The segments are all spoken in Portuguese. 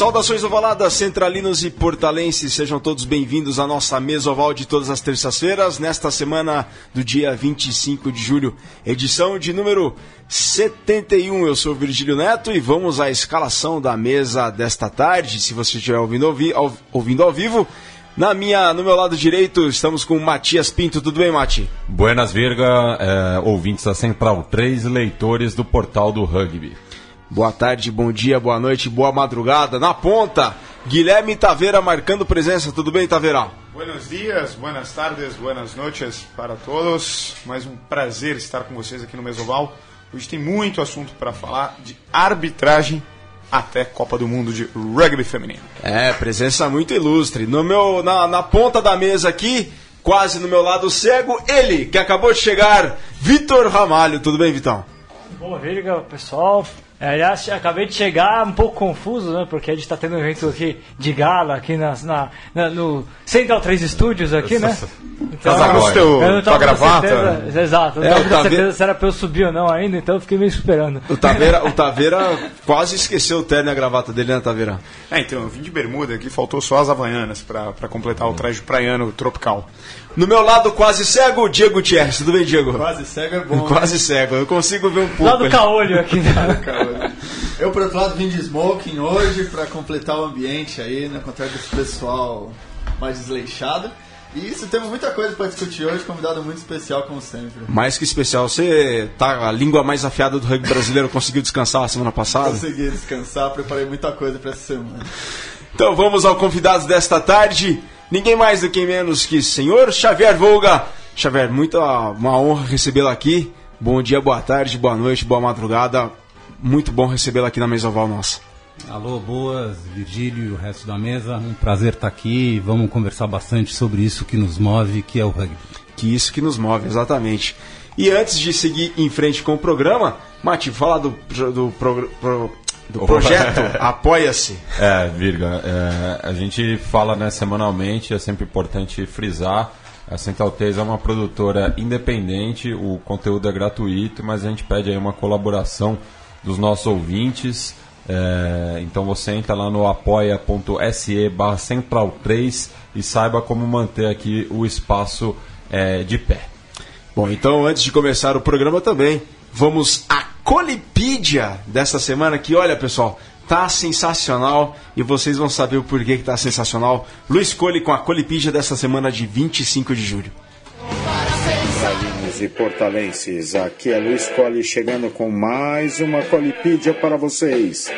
Saudações ovaladas, centralinos e portalenses, sejam todos bem-vindos à nossa mesa oval de todas as terças-feiras, nesta semana do dia 25 de julho, edição de número 71. Eu sou Virgílio Neto e vamos à escalação da mesa desta tarde. Se você estiver ouvindo, ouvi, ao, ouvindo ao vivo, na minha, no meu lado direito, estamos com Matias Pinto. Tudo bem, Mati? Buenas, Virga, é, ouvintes da Central 3, leitores do portal do Rugby. Boa tarde, bom dia, boa noite, boa madrugada. Na ponta, Guilherme Taveira marcando presença. Tudo bem, Taveira? Buenos dias, buenas tardes, buenas noches para todos. Mais um prazer estar com vocês aqui no Mesoval. Hoje tem muito assunto para falar de arbitragem até Copa do Mundo de Rugby Feminino. É, presença muito ilustre. No meu, na, na ponta da mesa aqui, quase no meu lado cego, ele que acabou de chegar, Vitor Ramalho. Tudo bem, Vitão? Boa, Virga, pessoal. É, aliás, acabei de chegar um pouco confuso, né? Porque a gente está tendo um evento aqui de gala aqui nas, na, na, no Central 3 Studios aqui, né? Então, tá agora. Teu, eu não tava gravata? Certeza, exato, eu não é, tava certeza se era para eu subir ou não ainda, então eu fiquei meio esperando. O Taveira, o Taveira quase esqueceu o terno e a gravata dele, né, Taveira? É, então, eu vim de bermuda aqui, faltou só as havaianas para completar o traje praiano tropical. No meu lado quase cego, Diego Gutierrez. Tudo bem, Diego? Quase cego é bom. Quase né? cego, eu consigo ver um pouco. Lado caolho aqui. Né? eu, por outro lado, vim de smoking hoje para completar o ambiente aí, né? Contrário desse pessoal mais desleixado. E isso, temos muita coisa para discutir hoje, convidado muito especial, como sempre. Mais que especial, você tá a língua mais afiada do rugby brasileiro, conseguiu descansar a semana passada? Consegui descansar, preparei muita coisa para essa semana. Então vamos ao convidado desta tarde ninguém mais do que menos que senhor Xavier Volga. Xavier, muita uma honra recebê-lo aqui. Bom dia, boa tarde, boa noite, boa madrugada. Muito bom recebê-lo aqui na mesa oval nossa. Alô, boas, Virgílio e o resto da mesa. Um prazer estar aqui. Vamos conversar bastante sobre isso que nos move, que é o rugby. Que isso que nos move, exatamente. E antes de seguir em frente com o programa, Mati, fala do, do pro, pro, do projeto Apoia-se. É, Virga, é, a gente fala né, semanalmente, é sempre importante frisar. A Central 3 é uma produtora independente, o conteúdo é gratuito, mas a gente pede aí uma colaboração dos nossos ouvintes. É, então você entra lá no apoia.se barra Central 3 e saiba como manter aqui o espaço é, de pé. Bom, então antes de começar o programa também, vamos a Colipídia dessa semana, que olha pessoal, tá sensacional e vocês vão saber o porquê que tá sensacional. Luiz Cole com a Colipídia dessa semana de 25 de julho. e portalenses, aqui é Luiz Cole chegando com mais uma Colipídia para vocês.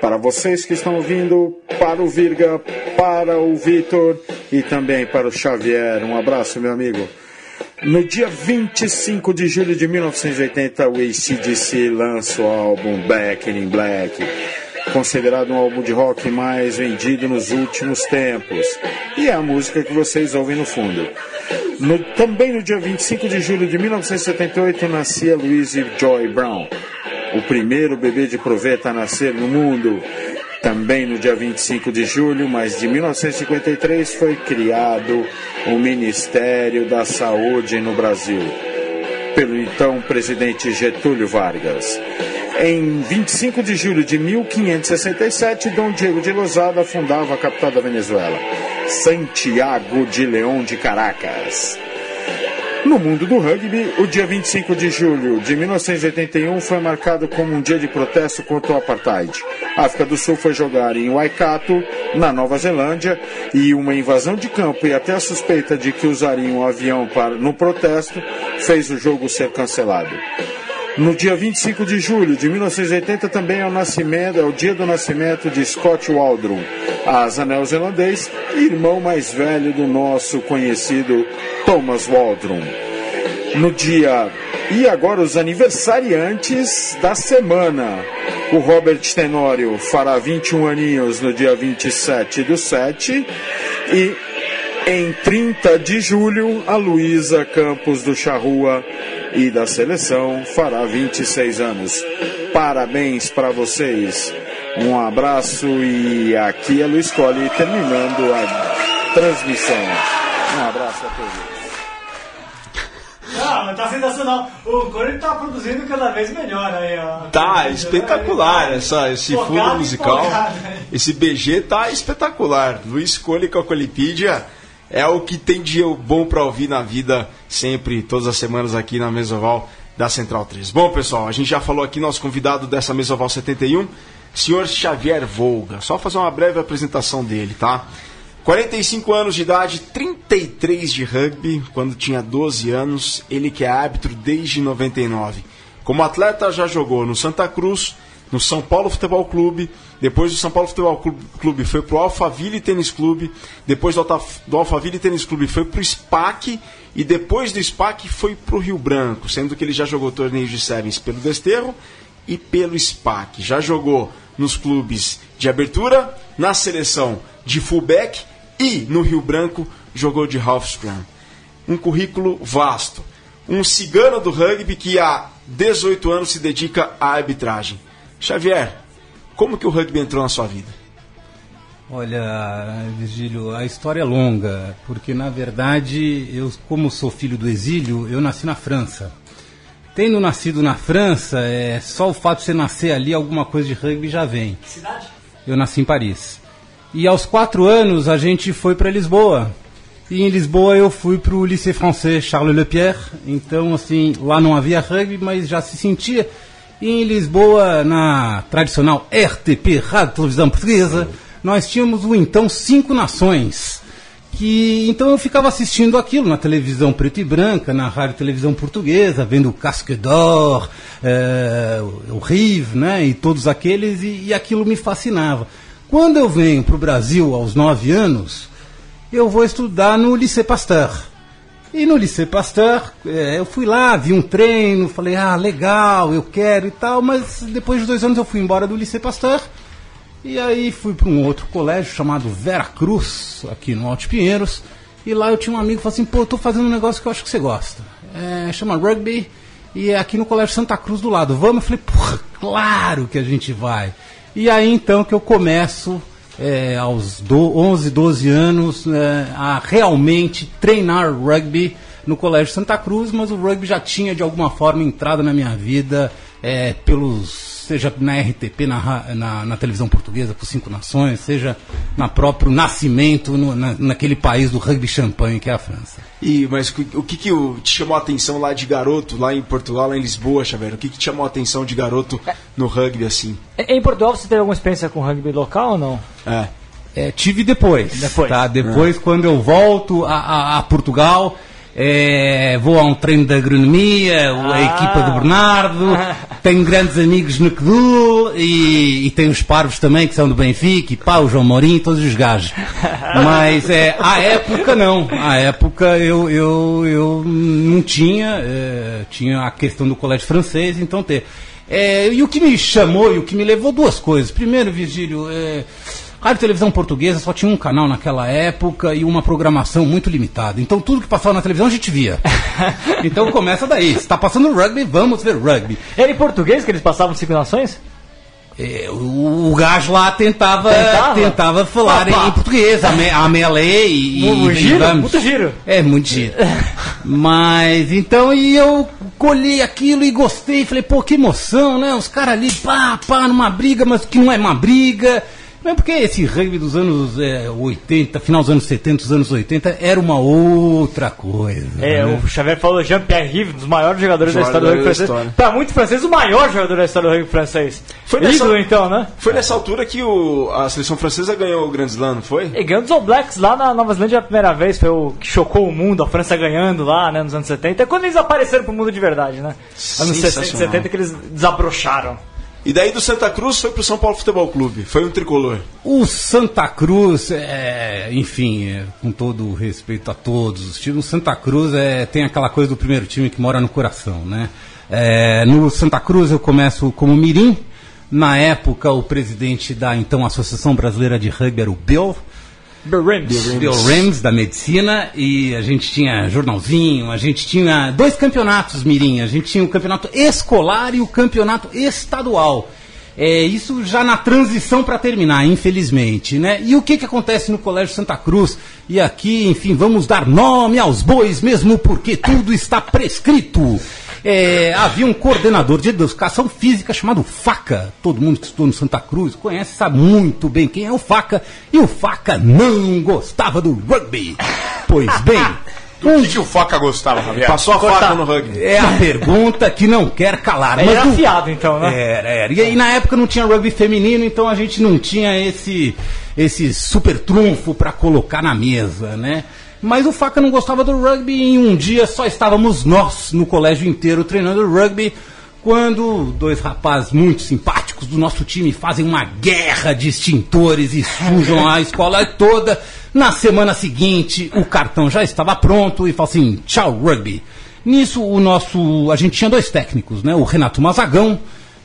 Para vocês que estão ouvindo, para o Virga, para o Vitor e também para o Xavier. Um abraço, meu amigo. No dia 25 de julho de 1980, o ACDC lança o álbum Back in Black, considerado um álbum de rock mais vendido nos últimos tempos. E é a música que vocês ouvem no fundo. No, também no dia 25 de julho de 1978, nascia Louise Joy Brown, o primeiro bebê de proveta a nascer no mundo. Também no dia 25 de julho, mas de 1953, foi criado o Ministério da Saúde no Brasil, pelo então presidente Getúlio Vargas. Em 25 de julho de 1567, Dom Diego de Lozada fundava a capital da Venezuela, Santiago de León de Caracas. No mundo do rugby, o dia 25 de julho de 1981 foi marcado como um dia de protesto contra o apartheid. A África do Sul foi jogar em Waikato, na Nova Zelândia, e uma invasão de campo e até a suspeita de que usariam um avião para, no protesto fez o jogo ser cancelado. No dia 25 de julho de 1980 também é o nascimento, é o dia do nascimento de Scott Waldron, asa neozelandês, irmão mais velho do nosso conhecido Thomas Waldron. No dia e agora os aniversariantes da semana. O Robert Tenório fará 21 aninhos no dia 27 do 7 e em 30 de julho a Luísa Campos do Charrua e da seleção fará 26 anos. Parabéns para vocês. Um abraço e aqui é Luiz Colli terminando a transmissão. Um abraço a todos. Ah, mas tá sensacional. O Corinthians tá produzindo cada vez melhor aí, ó. Tá espetacular essa, esse fundo musical. né? Esse BG tá espetacular. Luiz Cole com a Colipídia é o que tem de bom pra ouvir na vida, sempre, todas as semanas aqui na Mesoval da Central 3. Bom, pessoal, a gente já falou aqui, nosso convidado dessa Mesoval 71, senhor Xavier Volga. Só fazer uma breve apresentação dele, tá? 45 anos de idade, 33 de rugby, quando tinha 12 anos, ele que é árbitro desde 99. Como atleta já jogou no Santa Cruz, no São Paulo Futebol Clube, depois do São Paulo Futebol Clu- Clube foi pro Alphaville Tênis Clube, depois do, Alphaville Tênis Clube foi pro SPAC e depois do SPAC foi pro Rio Branco, sendo que ele já jogou torneios de séries pelo Desterro e pelo SPAC. Já jogou nos clubes de abertura, na seleção de fullback e no Rio Branco jogou de half scrum. Um currículo vasto. Um cigano do rugby que há 18 anos se dedica à arbitragem. Xavier, como que o rugby entrou na sua vida? Olha, Virgílio, a história é longa, porque na verdade, eu, como sou filho do exílio, eu nasci na França. Tendo nascido na França, é, só o fato de você nascer ali, alguma coisa de rugby já vem. Cidade? Eu nasci em Paris. E aos quatro anos a gente foi para Lisboa. E em Lisboa eu fui para o Lycée Français Charles Lepierre. Então, assim, lá não havia rugby, mas já se sentia. E em Lisboa, na tradicional RTP, Rádio Televisão Portuguesa, nós tínhamos o então Cinco Nações. Que então eu ficava assistindo aquilo na televisão preto e branca, na rádio televisão portuguesa, vendo o Casque d'Or, eh, o Rive, né, e todos aqueles, e, e aquilo me fascinava. Quando eu venho para o Brasil aos nove anos, eu vou estudar no Lycée Pasteur. E no Lycée Pasteur, eh, eu fui lá, vi um treino, falei, ah, legal, eu quero e tal, mas depois de dois anos eu fui embora do Lycée Pasteur. E aí fui para um outro colégio chamado Vera Cruz, aqui no Alto Pinheiros. E lá eu tinha um amigo que falou assim, pô, eu tô fazendo um negócio que eu acho que você gosta. É, chama rugby e é aqui no Colégio Santa Cruz do lado. Vamos? Eu falei, porra, claro que a gente vai. E aí então que eu começo, é, aos do, 11, 12 anos, é, a realmente treinar rugby no Colégio Santa Cruz, mas o rugby já tinha de alguma forma entrado na minha vida é, pelos seja na RTP, na, na, na televisão portuguesa, por Cinco Nações, seja na próprio nascimento no- na, naquele país do rugby champanhe que é a França. E, mas o que, que o- te chamou a atenção lá de garoto, lá em Portugal, lá em Lisboa, Xavier? O que, que te chamou a atenção de garoto no rugby assim? Em Portugal você teve alguma experiência com rugby local ou não? É. É, tive depois. Depois. Tá? Depois, quando eu volto a, a- a Portugal, é, vou a um treino de agronomia, a Ah. equipa do Bernardo, tenho grandes amigos no Quedul e, e tenho os parvos também que são do Benfica, e pá, o João Mourinho, todos os gajos. Mas é, à época não. À época eu, eu, eu não tinha, é, tinha a questão do colégio francês, então ter. É, e o que me chamou e o que me levou duas coisas. Primeiro, Virgílio, é, Rádio Televisão Portuguesa só tinha um canal naquela época e uma programação muito limitada. Então tudo que passava na televisão a gente via. Então começa daí. Se está passando rugby, vamos ver rugby. Era em português que eles passavam Cinco Nações? É, o, gajo lá tentava, Tentava? tentava falar em, português, a, me, a melee e, Um e giro? vamos. Muito giro. É, muito giro. Mas então, e eu colhei aquilo e gostei, falei, pô, que emoção, né? Os caras ali, pá, pá, numa briga, mas que não é uma briga. Não é porque esse rugby dos anos é, 80, final dos anos 70, dos anos 80, era uma outra coisa. É, né? o Xavier falou Jean-Pierre Rive, um dos maiores jogadores da história do rugby francês. história. Pra muito francês, o maior jogador da história do rugby francês. Foi nessa- Ídolo, então, né? Foi nessa altura que o- a seleção francesa ganhou o Grand Slam, não foi? E ganhou dos All Blacks lá na Nova Zelândia a primeira vez, foi o que chocou o mundo, a França ganhando lá, né, nos anos 70. É quando eles apareceram pro mundo de verdade, né? Anos 60 e Sensacional. 70 que eles desabrocharam. E daí do Santa Cruz foi pro São Paulo Futebol Clube. Foi um tricolor. O Santa Cruz, é, enfim, é, com todo o respeito a todos os times, o Santa Cruz é, tem aquela coisa do primeiro time que mora no coração, né? É, no Santa Cruz eu começo como mirim. Na época, o presidente da então Associação Brasileira de Rugby era o Bill, Bill. Bill Rims, da medicina, e a gente tinha jornalzinho, a gente tinha dois campeonatos mirim, a gente tinha o campeonato escolar e o campeonato estadual. É, isso já na transição para terminar, infelizmente, né? E o que, que acontece no Colégio Santa Cruz? E aqui, enfim, vamos dar nome aos bois, mesmo porque tudo está prescrito. É, havia um coordenador de educação física chamado Faca. Todo mundo que estudou no Santa Cruz conhece, sabe muito bem quem é o Faca. E o Faca não gostava do rugby. Pois bem. Do que, que o Faca gostava, Javier? Passou a faca no rugby. É a pergunta que não quer calar. Ele era o- afiado, então, né? Era, era. E aí na época não tinha rugby feminino, então a gente não tinha esse, esse super trunfo para colocar na mesa, né? Mas o Faca não gostava do rugby e um dia só estávamos nós no colégio inteiro treinando rugby quando dois rapazes muito simpáticos do nosso time fazem uma guerra de extintores e sujam a escola toda. Na semana seguinte, o cartão já estava pronto e fala assim: tchau, rugby. Nisso, o nosso. A gente tinha dois técnicos, né? O Renato Mazagão,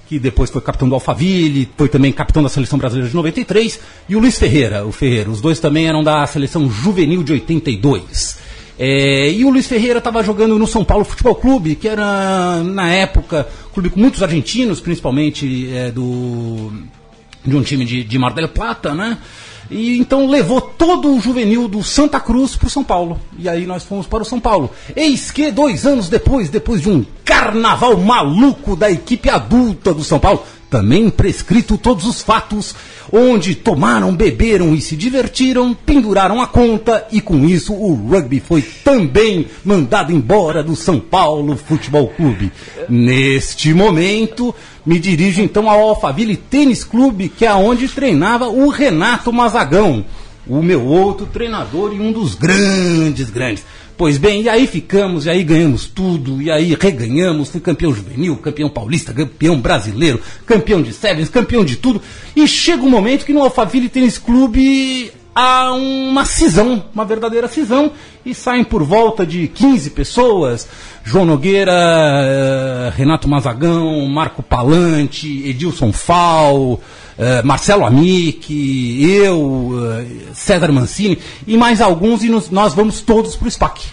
que depois foi capitão do Alphaville, foi também capitão da seleção brasileira de 93, e o Luiz Ferreira, o Ferreira. Os dois também eram da seleção juvenil de 82. É, e o Luiz Ferreira estava jogando no São Paulo Futebol Clube, que era, na época, clube com muitos argentinos, principalmente é, do, de um time de, de Mar del Plata, né? E então levou todo o juvenil do Santa Cruz para o São Paulo. E aí nós fomos para o São Paulo. Eis que dois anos depois, depois de um carnaval maluco da equipe adulta do São Paulo, também prescrito todos os fatos, onde tomaram, beberam e se divertiram, penduraram a conta e com isso o rugby foi também mandado embora do São Paulo Futebol Clube. Neste momento, me dirijo então ao Alphaville Tênis Clube, que é onde treinava o Renato Mazagão, o meu outro treinador e um dos grandes, grandes. Pois bem, e aí ficamos, e aí ganhamos tudo, e aí reganhamos, fui campeão juvenil, campeão paulista, campeão brasileiro, campeão de sevens, campeão de tudo. E chega um momento que no Alphaville Tênis Clube há uma cisão, uma verdadeira cisão, e saem por volta de 15 pessoas. João Nogueira, eh, Renato Mazagão, Marco Palante, Edilson Fal, eh, Marcelo Amic, eu, eh, César Mancini e mais alguns, e nós vamos todos para o SPAC.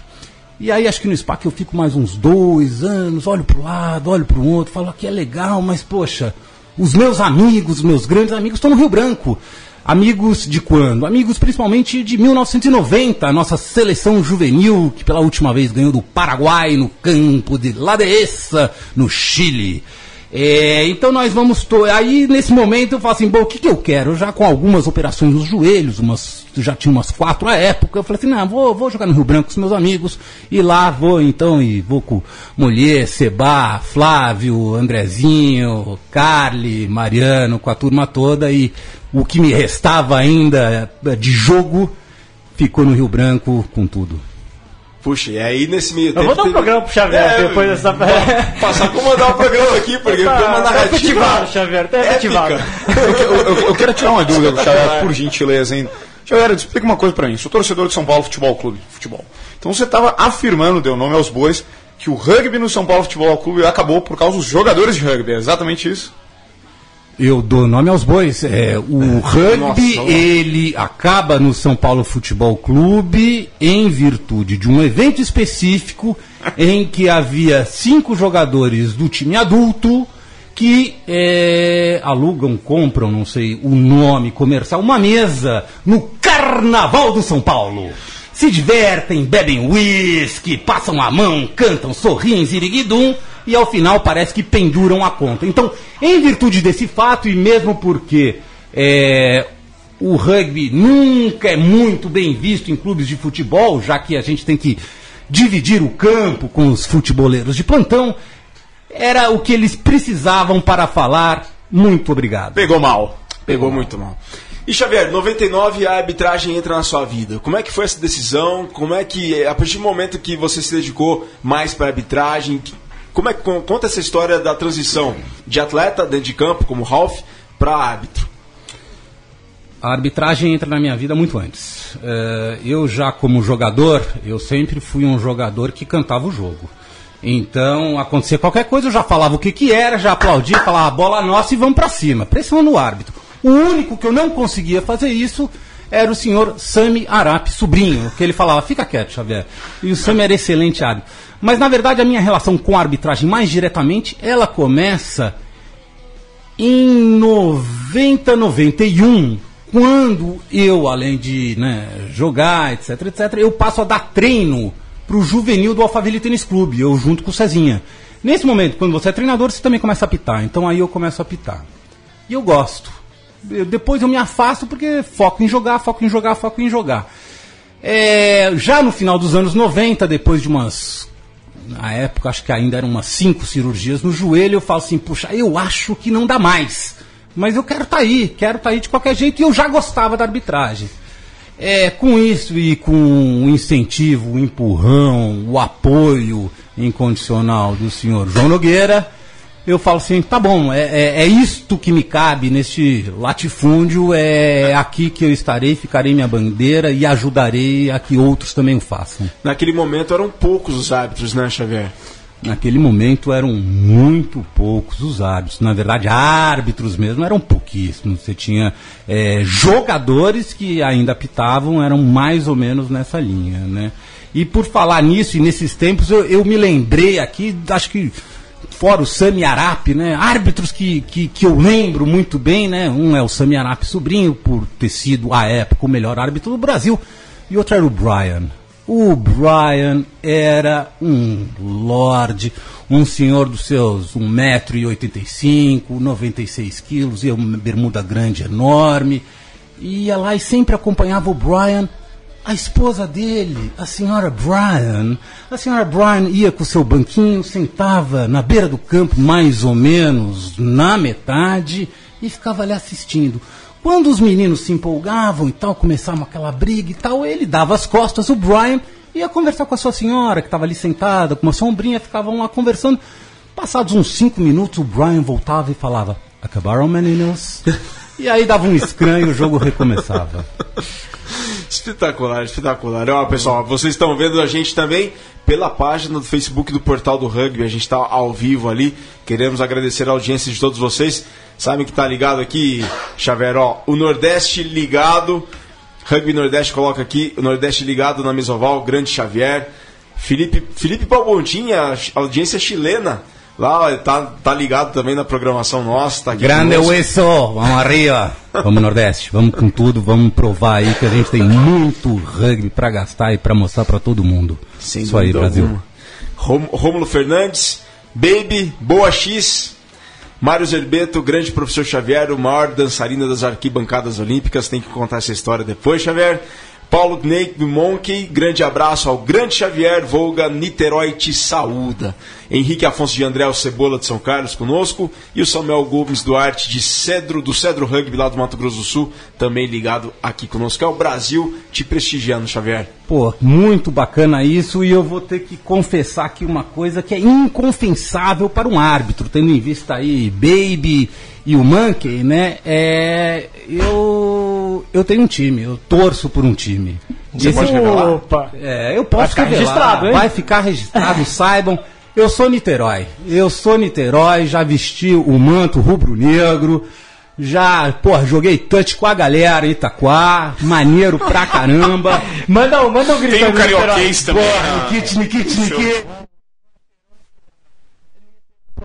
E aí acho que no SPAC eu fico mais uns dois anos, olho para o lado, olho para o outro, falo que é legal, mas poxa, os meus amigos, os meus grandes amigos estão no Rio Branco. Amigos de quando? Amigos principalmente de 1990, a nossa seleção juvenil, que pela última vez ganhou do Paraguai no campo de La Dehesa, no Chile. É, então nós vamos. To... Aí nesse momento eu falo assim: bom, o que, que eu quero? Eu já com algumas operações nos joelhos, umas, já tinha umas quatro à época. Eu falei assim: não, vou, vou jogar no Rio Branco com os meus amigos. E lá vou então, e vou com Mulher, Seba, Flávio, Andrezinho, Carly, Mariano, com a turma toda. E o que me restava ainda de jogo ficou no Rio Branco com tudo. Puxa, e aí nesse meio Eu vou dar um programa pro Xavier É, depois dessa. Passar a comandar o programa aqui, porque tem uma Tá narrativa. efetivado, Xavier, tá efetivado. épica. Eu, eu- eu quero tirar uma dúvida do Xavier, por gentileza, hein? Xavier, explica uma coisa pra mim. Sou torcedor de São Paulo Futebol Clube. Futebol. Então você estava afirmando, deu nome aos bois, que o rugby no São Paulo Futebol Clube acabou por causa dos jogadores de rugby. É exatamente isso? Eu dou nome aos bois. É, o rugby, ele acaba no São Paulo Futebol Clube em virtude de um evento específico em que havia cinco jogadores do time adulto que é, alugam, compram, não sei o nome comercial, uma mesa no Carnaval do São Paulo. Se divertem, bebem uísque, passam a mão, cantam, sorriem, ziriguidum, e ao final parece que penduram a conta. Então, em virtude desse fato, e mesmo porque é, o rugby nunca é muito bem visto em clubes de futebol, já que a gente tem que dividir o campo com os futeboleiros de plantão, era o que eles precisavam para falar. Muito obrigado. Pegou mal. Pegou muito mal. E Xavier, 99 a arbitragem entra na sua vida. Como é que foi essa decisão? Como é que, a partir do momento que você se dedicou mais para a arbitragem, como é que con- conta essa história da transição de atleta dentro de campo, como Ralph, para árbitro? A arbitragem entra na minha vida muito antes. Eh, eu já como jogador, eu sempre fui um jogador que cantava o jogo. Então, acontecia qualquer coisa, eu já falava o que que era, já aplaudia, falava "Ah, bola nossa e vamos pra cima, pressionando o árbitro. O único que eu não conseguia fazer isso era o senhor Sami Arap, sobrinho, que ele falava, fica quieto, Xavier. E o Sami era excelente árbitro. Mas, na verdade, a minha relação com a arbitragem, mais diretamente, ela começa em 90, 91, quando eu, além de né, jogar, etc, etc, eu passo a dar treino pro juvenil do Alphaville Tênis Clube, eu junto com o Cezinha. Nesse momento, quando você é treinador, você também começa a apitar. Então aí eu começo a apitar. E eu gosto. Eu- depois eu me afasto porque foco em jogar, foco em jogar, foco em jogar. É, já no final dos anos 90, depois de umas. Na época, acho que ainda eram umas cinco cirurgias no joelho, eu falo assim: puxa, eu acho que não dá mais. Mas eu quero estar aí, quero estar aí de qualquer jeito e eu já gostava da arbitragem. É, com isso e com o incentivo, o empurrão, o apoio incondicional do senhor João Nogueira, eu falo assim, tá bom, é, é, é isto que me cabe neste latifúndio, é aqui que eu estarei, ficarei minha bandeira e ajudarei a que outros também o façam. Naquele momento eram poucos os árbitros, né, Xavier? Naquele momento eram muito poucos os árbitros. Na verdade, árbitros mesmo eram pouquíssimos. Você tinha é, jogadores que ainda apitavam, eram mais ou menos nessa linha. Né? E por falar nisso, e nesses tempos, eu, eu me lembrei aqui, acho que fora o Sami Arap, né? árbitros que, que, que eu lembro muito bem. Né? Um é o Sami Arap sobrinho, por ter sido, à época, o melhor árbitro do Brasil, e outro era o Brian. O Brian era um lord, um senhor dos seus 1,85m, 96 quilos, e uma bermuda grande enorme. Ia lá e sempre acompanhava o Brian. A esposa dele, a senhora Brian, a senhora Brian ia com o seu banquinho, sentava na beira do campo, mais ou menos na metade, e ficava ali assistindo. Quando os meninos se empolgavam e tal, começavam aquela briga e tal, ele dava as costas, o Brian ia conversar com a sua senhora, que estava ali sentada, com uma sombrinha, ficavam lá conversando. Passados uns cinco minutos, o Brian voltava e falava: Acabaram, meninos? e aí dava um escrânio e o jogo recomeçava. Espetacular, espetacular. Ó, pessoal, vocês estão vendo a gente também pela página do Facebook do Portal do Rugby. A gente está ao vivo ali. Queremos agradecer a audiência de todos vocês. Sabem que tá ligado aqui, Xavier, ó, o Nordeste ligado. Rugby Nordeste coloca aqui, o Nordeste ligado na Mesoval, Grande Xavier. Felipe, Felipe Palmontinha, audiência chilena. Lá, tá, tá ligado também na programação nossa. Tá aqui Grande. Hueso, vamos arriba. Vamos Nordeste, vamos com tudo, vamos provar aí que a gente tem muito rugby pra gastar e pra mostrar pra todo mundo. Sem Isso aí, Brasil. Rom- Rômulo Fernandes, Baby, Boa X, Mário Zerbeto, grande professor Xavier, o maior dançarino das arquibancadas olímpicas. Tem que contar essa história depois, Xavier. Paulo Gneick Monkey, grande abraço ao grande Xavier Volga, Niterói te saúda. Henrique Afonso de André, Cebola de São Carlos conosco. E o Samuel Gomes Duarte de Cedro, do Cedro Rugby lá do Mato Grosso do Sul, também ligado aqui conosco. É o Brasil te prestigiando, Xavier. Pô, muito bacana isso e eu vou ter que confessar aqui uma coisa que é inconfessável para um árbitro, tendo em vista aí Baby e o Monkey, né? É, eu, eu tenho um time, eu torço por um time. Você Esse- pode revelar? Opa! É, eu posso Vai ficar revelar, registrado, hein? Vai ficar registrado, saibam. Eu sou Niterói. Eu sou Niterói, já vesti o manto rubro-negro. Já, porra, joguei touch com a galera Itaquá. Maneiro pra caramba. Manda, um- manda um grito Tem Niterói. carioquês também. Porra, ah, Nikit, Nikit, Nikit.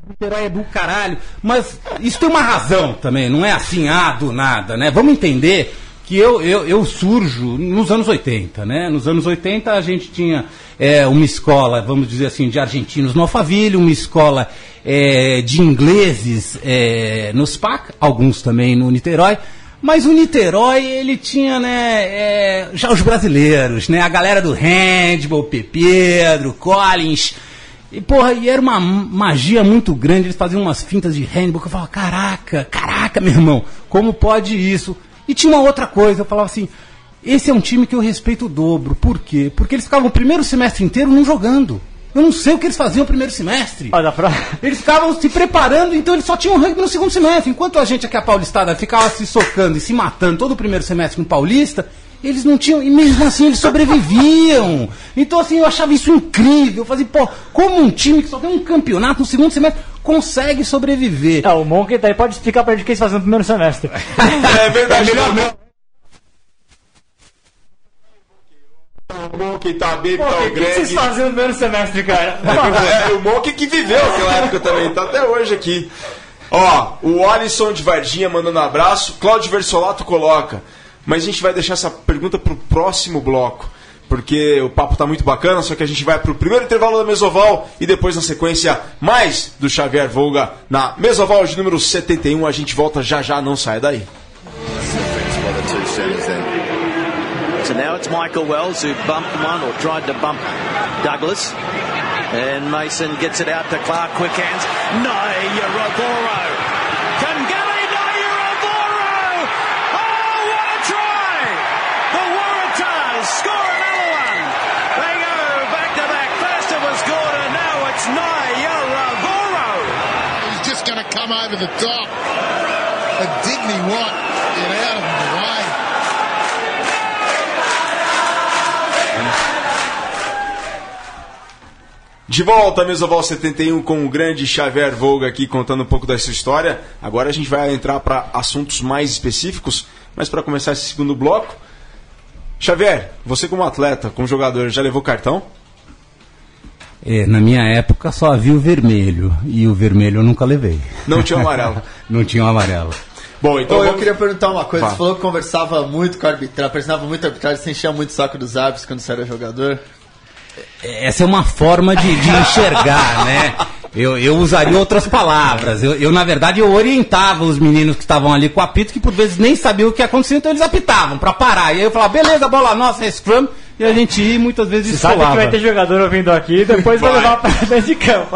Niterói é do caralho. Mas isso tem uma razão também, não é assim, ah, do nada, né? Vamos entender que eu, eu, eu surjo nos anos 80, né? Nos anos 80 a gente tinha é, uma escola, vamos dizer assim, de argentinos no Alphaville, uma escola é, de ingleses é, no SPAC, alguns também no Niterói. Mas o Niterói, ele tinha, né, é, já os brasileiros, né, a galera do handball. Pedro, Collins, e porra, e era uma magia muito grande, eles faziam umas fintas de handball, que eu falava, caraca, caraca, meu irmão, como pode isso? E tinha uma outra coisa, eu falava assim, esse é um time que eu respeito o dobro, por quê? Porque eles ficavam o primeiro semestre inteiro não jogando. Eu não sei o que eles faziam no primeiro semestre. Dá pra... Eles ficavam se preparando, então eles só tinham rugby no segundo semestre. Enquanto a gente aqui, a paulistada, ficava se socando e se matando todo o primeiro semestre no paulista, eles não tinham, e mesmo assim eles sobreviviam. Então, assim, eu achava isso incrível. Eu fazia, pô, como um time que só tem um campeonato no segundo semestre consegue sobreviver? Ah, o Monkey daí pode explicar pra gente o que eles faziam no primeiro semestre. É verdade. O Monkey tá bem, Pô, tá o o que, vocês Greg. faziam no primeiro semestre, cara? É, o Monkey que viveu aquela época também, tá até hoje aqui. Ó, o Alisson de Varginha mandando um abraço. Cláudio Versolato coloca. Mas a gente vai deixar essa pergunta pro próximo bloco. Porque o papo tá muito bacana, só que a gente vai pro primeiro intervalo da Mesoval e depois, na sequência, mais do Xavier Volga na Mesoval de número 71. A gente volta já já, não sai daí. So now it's Michael Wells who bumped one or tried to bump Douglas. And Mason gets it out to Clark, quick hands. Nairaboro. Kangeli Nairaboro! Oh, what a try! The Waratahs score another one. They go back to back. First it was Gordon, now it's Nairaboro. He's just going to come over the top. A Digny. De volta, Mesoval 71, com o grande Xavier Volga aqui contando um pouco dessa história. Agora a gente vai entrar para assuntos mais específicos, mas para começar esse segundo bloco. Xavier, você como atleta, como jogador, já levou cartão? É, na minha época só havia o vermelho, e o vermelho eu nunca levei. Não tinha o amarelo. Não tinha o amarelo. Bom, então Ô, eu vamos- queria perguntar uma coisa. Vá. Você falou que conversava muito com a arbitragem, pressionava muito a arbitragem, você enchia muito o saco dos árbitros quando você era jogador. Essa é uma forma de, de enxergar, né? Eu, eu usaria outras palavras. Eu, eu, na verdade, eu orientava os meninos que estavam ali com o apito, que por vezes nem sabiam o que acontecia, então eles apitavam pra parar. E aí eu falava, beleza, bola nossa, é scrum. E a gente ia muitas vezes Você sabe que vai ter jogador ouvindo aqui e depois vai, Vai. levar pra dentro de campo.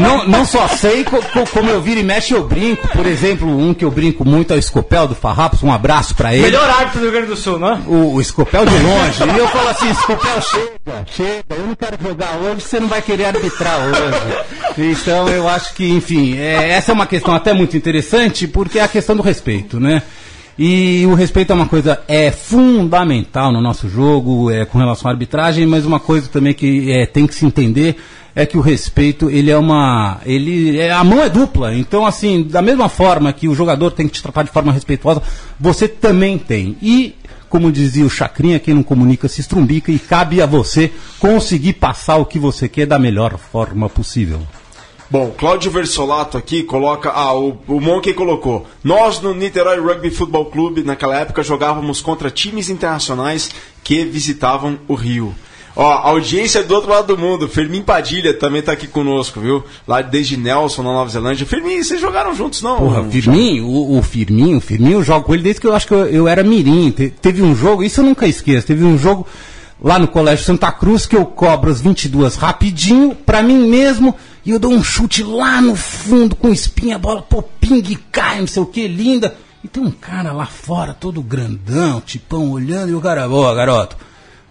Não, não só sei, co- co- como eu viro e mexe, eu brinco. Por exemplo, um que eu brinco muito é o Escopel do Farrapos. Um abraço pra ele. Melhor árbitro do Rio Grande do Sul, não é? O, o Escopel de longe. e eu falo assim, Escopel, chega, chega, eu não quero jogar hoje, você não vai querer arbitrar hoje. Então eu acho que, enfim, é, essa é uma questão até muito interessante, porque é a questão do respeito, né? E o respeito é uma coisa é fundamental no nosso jogo, é, com relação à arbitragem, mas uma coisa também que é, tem que se entender é que o respeito ele é uma ele é, a mão é dupla. Então assim da mesma forma que o jogador tem que te tratar de forma respeitosa você também tem. E como dizia o Chacrinha quem não comunica se estrumbica e cabe a você conseguir passar o que você quer da melhor forma possível Bom, Cláudio Versolato aqui coloca. Ah, o, o Monkey colocou. Nós no Niterói Rugby Futebol Clube, naquela época, jogávamos contra times internacionais que visitavam o Rio. Ó, audiência é do outro lado do mundo. Fermin Padilha também tá aqui conosco, viu? Lá desde Nelson, na Nova Zelândia. Fermin, vocês jogaram juntos, não? Porra, o Firmino, o, o Firmino, o Firmino, eu jogo com ele desde que eu acho que eu, eu era mirim. Te- teve um jogo, isso eu nunca esqueço, teve um jogo lá no Colégio Santa Cruz que eu cobro as 22 rapidinho pra mim mesmo e eu dou um chute lá no fundo com espinha, bola, pô, pingue, cai, não sei o que, linda. E tem um cara lá fora, todo grandão, tipão, olhando, e o cara, ó, garoto,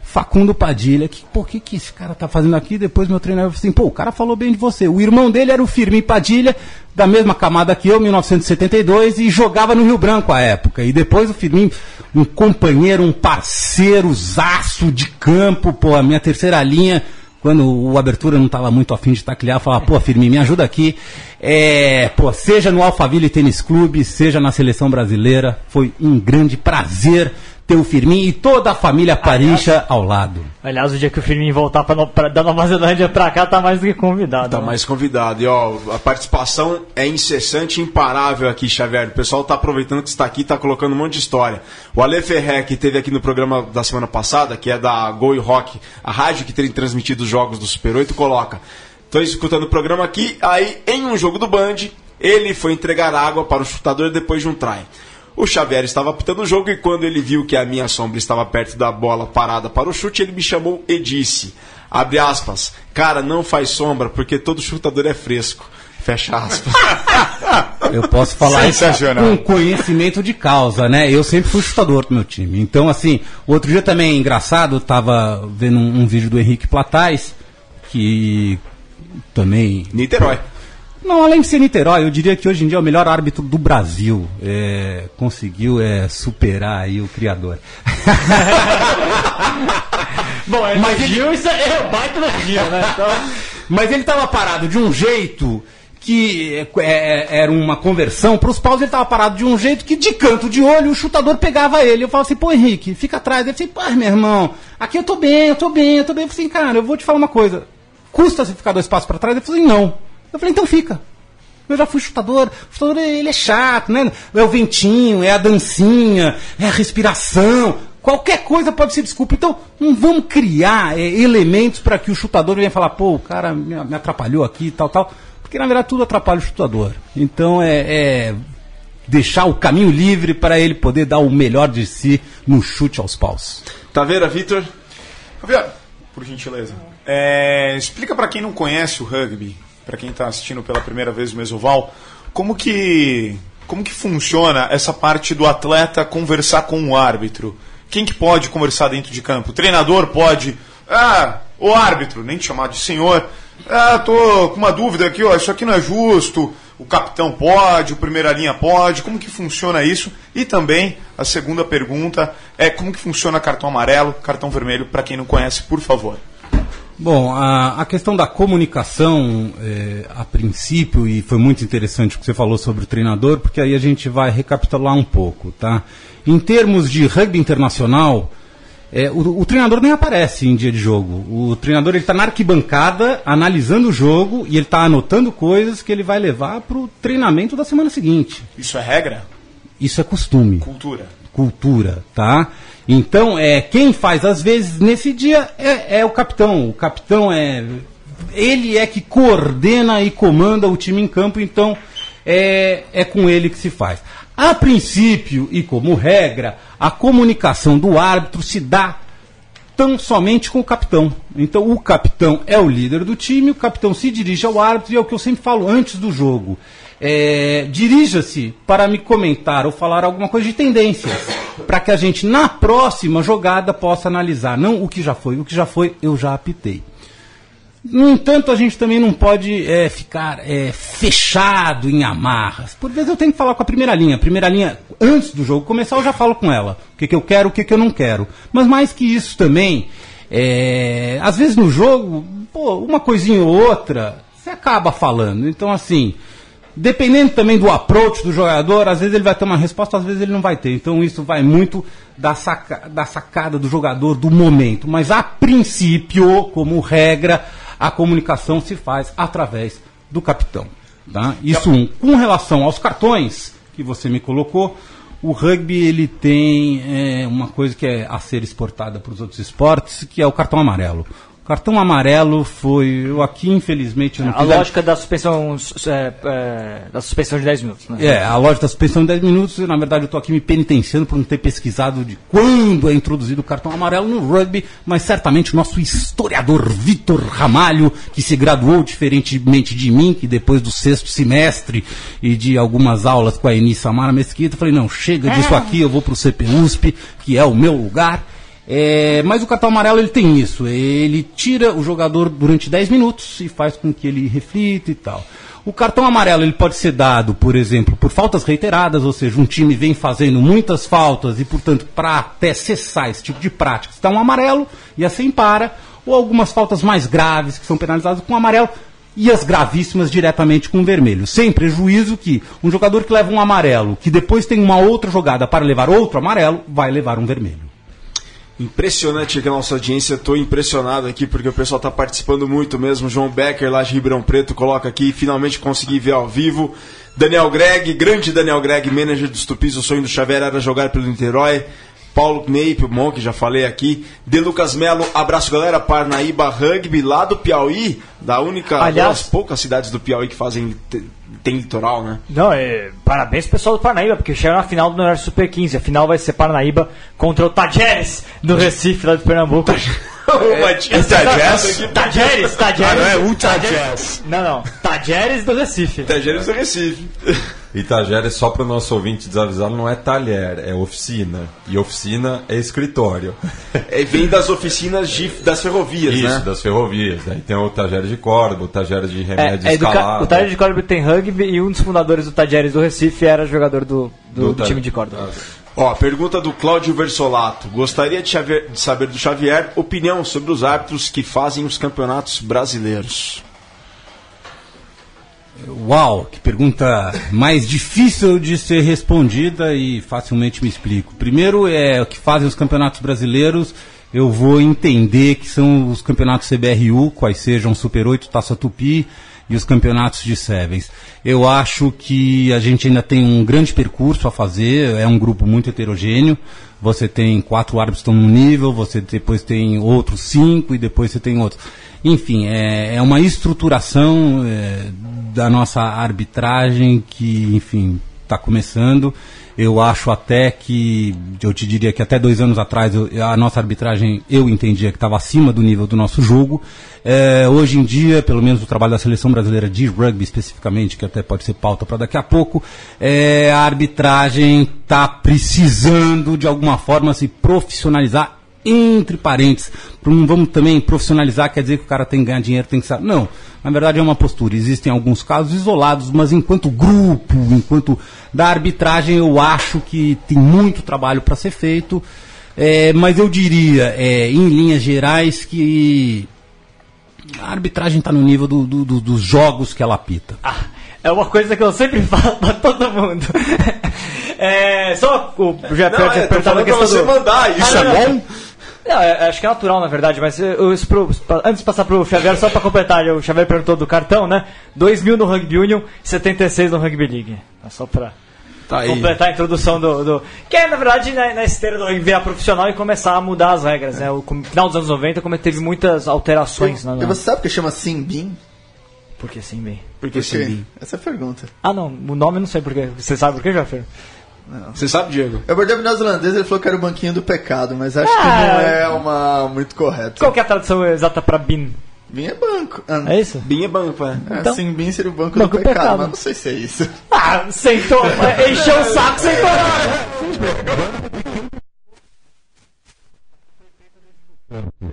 Facundo Padilha, que, pô, que que esse cara tá fazendo aqui? Depois meu treinador falou assim, pô, o cara falou bem de você. O irmão dele era o Firmin Padilha, da mesma camada que eu, 1972, e jogava no Rio Branco à época. E depois o Firmin, um companheiro, um parceiro, zaço de campo, pô, a minha terceira linha, quando o Abertura não estava muito afim de taclear, falava, pô, Firmin, me ajuda aqui. É, pô, seja no Alphaville Tênis Clube, seja na seleção brasileira, foi um grande prazer ter o Firmin e toda a família Parincha ao lado. Aliás, o dia que o Firmino voltar pra, no- pra- da Nova Zelândia pra cá, tá mais do que convidado. Tá né? mais convidado. E ó, a participação é incessante e imparável aqui, Xavier. O pessoal tá aproveitando que está aqui, tá colocando um monte de história. O Ale Ferré, que teve aqui no programa da semana passada, que é da Go e Rock, a rádio que tem transmitido os jogos do Super 8, coloca. Tô escutando o programa aqui, aí em um jogo do Band, ele foi entregar água para o chutador depois de um try. O Xavier estava apitando o jogo e quando ele viu que a minha sombra estava perto da bola parada para o chute, ele me chamou e disse: abre aspas, cara, não faz sombra porque todo chutador é fresco. Fecha aspas. Eu posso falar isso com conhecimento de causa, né? Eu sempre fui chutador do meu time. Então, assim, outro dia também engraçado, eu tava vendo um, um vídeo do Henrique Platais, que também. Niterói. Não, além de ser Niterói, eu diria que hoje em dia é o melhor árbitro do Brasil. É, conseguiu é, superar aí o criador. Bom, é elogio, isso é é baita elogio, né? Então, Mas ele estava parado de um jeito que é, é, era uma conversão para os paus, ele estava parado de um jeito que de canto de olho o chutador pegava ele. Eu falava assim, pô Henrique, fica atrás. Ele assim, pô, meu irmão, aqui eu tô bem, eu tô bem, eu tô bem. Eu falei assim, cara, eu vou te falar uma coisa. Custa você ficar dois passos para trás? Ele falou assim, não. Eu falei, então fica. Eu já fui chutador. O chutador, ele é chato, né? É o ventinho, é a dancinha, é a respiração. Qualquer coisa pode ser desculpa. Então, não vamos criar é, elementos para que o chutador venha falar, pô, o cara me, atrapalhou aqui e tal, tal. Porque na verdade tudo atrapalha o chutador. Então é, é deixar o caminho livre para ele poder dar o melhor de si no chute aos paus. Taveira, Vitor? Javier, por gentileza, é, explica para quem não conhece o rugby, para quem está assistindo pela primeira vez o Mesoval, como que como que funciona essa parte do atleta conversar com o árbitro? Quem que pode conversar dentro de campo? O treinador pode? Ah, o árbitro, nem te chamar de senhor. Ah, tô com uma dúvida aqui, ó, isso aqui não é justo. O capitão pode, o primeira linha pode. Como que funciona isso? E também a segunda pergunta é como que funciona cartão amarelo, cartão vermelho para quem não conhece, por favor. Bom, a, a questão da comunicação, é, a princípio, e foi muito interessante o que você falou sobre o treinador, porque aí a gente vai recapitular um pouco, tá? Em termos de rugby internacional, é, o, o, treinador nem aparece em dia de jogo. O treinador está na arquibancada, analisando o jogo e ele está anotando coisas que ele vai levar para o treinamento da semana seguinte. Isso é regra? Isso é costume. Cultura. Cultura, tá? Então, é, quem faz às vezes nesse dia é, é o capitão. O capitão é. Ele é que coordena e comanda o time em campo, então é, é com ele que se faz. A princípio e como regra, a comunicação do árbitro se dá tão somente com o capitão. Então o capitão é o líder do time, o capitão se dirige ao árbitro e é o que eu sempre falo antes do jogo. É, Dirija-se para me comentar ou falar alguma coisa de tendências, para que a gente na próxima jogada possa analisar. Não o que já foi, o que já foi eu já apitei. No entanto, a gente também não pode é, ficar é, fechado em amarras. Por vezes eu tenho que falar com a primeira linha. A primeira linha, antes do jogo começar, eu já falo com ela. O que, que eu quero, o que, que eu não quero. Mas mais que isso também, é, às vezes no jogo, pô, uma coisinha ou outra, você acaba falando. Então, assim, dependendo também do approach do jogador, às vezes ele vai ter uma resposta, às vezes ele não vai ter. Então isso vai muito da, saca, da sacada do jogador, do momento. Mas a princípio, como regra, a comunicação se faz através do capitão. Tá? Isso um. Com relação aos cartões que você me colocou, o rugby ele tem é, uma coisa que é a ser exportada para os outros esportes, que é o cartão amarelo. Cartão amarelo foi. Eu aqui, infelizmente, não A lógica da suspensão, é, é, da suspensão de 10 minutos, né? É, a lógica da suspensão de 10 minutos. Na verdade, eu estou aqui me penitenciando por não ter pesquisado de quando é introduzido o cartão amarelo no rugby, mas certamente o nosso historiador Vitor Ramalho, que se graduou diferentemente de mim, que depois do sexto semestre e de algumas aulas com a Eni Samara Mesquita, falei: não, chega disso aqui, eu vou para o CPUSP, que é o meu lugar. É, mas o cartão amarelo ele tem isso, ele tira o jogador durante 10 minutos e faz com que ele reflita e tal. O cartão amarelo ele pode ser dado, por exemplo, por faltas reiteradas, ou seja, um time vem fazendo muitas faltas e, portanto, para até cessar esse tipo de prática, está um amarelo e assim para, ou algumas faltas mais graves que são penalizadas com amarelo e as gravíssimas diretamente com vermelho. Sem prejuízo que um jogador que leva um amarelo, que depois tem uma outra jogada para levar outro amarelo, vai levar um vermelho. Impressionante aqui a nossa audiência, estou impressionado aqui porque o pessoal está participando muito mesmo. João Becker, lá de Ribeirão Preto, coloca aqui, finalmente consegui ver ao vivo. Daniel Greg, grande Daniel Greg, manager dos Tupis, o sonho do Xavier era jogar pelo Niterói. Paulo Neipe, bom, que já falei aqui. De Lucas Melo, abraço galera, Parnaíba Rugby, lá do Piauí, da única, Aliás- das poucas cidades do Piauí que fazem, tem litoral, né? Não, é, parabéns pro pessoal do Parnaíba, porque chegaram na final do Universo Super 15. A final vai ser Parnaíba contra o Tajeres do Recife, lá de Pernambuco. o Matias Tajeres? Tajeres, Tajeres. Ah, não é um Tajeres. Não, não. Tajeres do Recife. Tajeres do Recife. Itageres, só para o nosso ouvinte desavisado, não é talher, é oficina. E oficina é escritório. É, vem das oficinas de, das ferrovias, Isso, né? das ferrovias. Aí tem o Tageres de corda, o Tageres de remédio É, é do ca- escalado. o Tajeres de Córdoba tem rugby e um dos fundadores do Tajeres do Recife era jogador do, do, Do do time de Córdoba. Ó, pergunta do Cláudio Versolato. Gostaria de, Xavier- de saber do Xavier opinião sobre os árbitros que fazem os campeonatos brasileiros. Uau, que pergunta mais difícil de ser respondida e facilmente me explico. Primeiro é o que fazem os campeonatos brasileiros. Eu vou entender que são os campeonatos CBRU, quais sejam Super 8, Taça Tupi e os campeonatos de Sevens. Eu acho que a gente ainda tem um grande percurso a fazer, é um grupo muito heterogêneo. Você tem quatro árbitros num nível, você depois tem outros cinco e depois você tem outros. Enfim, é, é uma estruturação é, da nossa arbitragem que, enfim, está começando. Eu acho até que, eu te diria que até dois anos atrás eu- a nossa arbitragem eu entendia que estava acima do nível do nosso jogo. É, hoje em dia, pelo menos o trabalho da seleção brasileira de rugby especificamente, que até pode ser pauta para daqui a pouco, é, a arbitragem está precisando de alguma forma se profissionalizar entre parênteses, não vamos também profissionalizar, quer dizer que o cara tem que ganhar dinheiro, tem que saber. Não, na verdade é uma postura. Existem alguns casos isolados, mas enquanto grupo, enquanto da arbitragem, eu acho que tem muito trabalho para ser feito. É, mas eu diria, é, em linhas gerais, que a arbitragem está no nível do- do- do- dos jogos que ela apita. É uma coisa que eu sempre falo pra todo mundo. É, só o Não, é, tinha tô perguntado falando a questão pra você do... mandar, isso Ah, é bom? Não, é- acho que é natural, na verdade, mas eu, isso pro- antes de passar pro Xavier, só pra completar, o Xavier perguntou do cartão, né? 2 mil no Rugby Union, 76 no Rugby League. É só pra Tá aí. completar a introdução do, do- Que é, na verdade, na, na esteira do rugby virar profissional e começar a mudar as regras, né? O com- final dos anos 90, como teve muitas alterações na... Na... você sabe que chama Simbin? Por que sim, bem? Porque Por quê? sim. Essa é a pergunta. Ah, não, o nome eu não sei por quê. Você sabe por quê, Você sabe, Diego? Eu abordei o neozelandês ele falou que era o banquinho do pecado, mas acho que Ah. não é uma muito correta. Qual que é a tradução exata pra BIN? Bin é banco. Ah, É isso? Binha banco, é. é, então- Simbin seria o banco, Banco do do pecado, pecado. mas não sei se é isso. Ah, sentou, encheu o saco, sentou.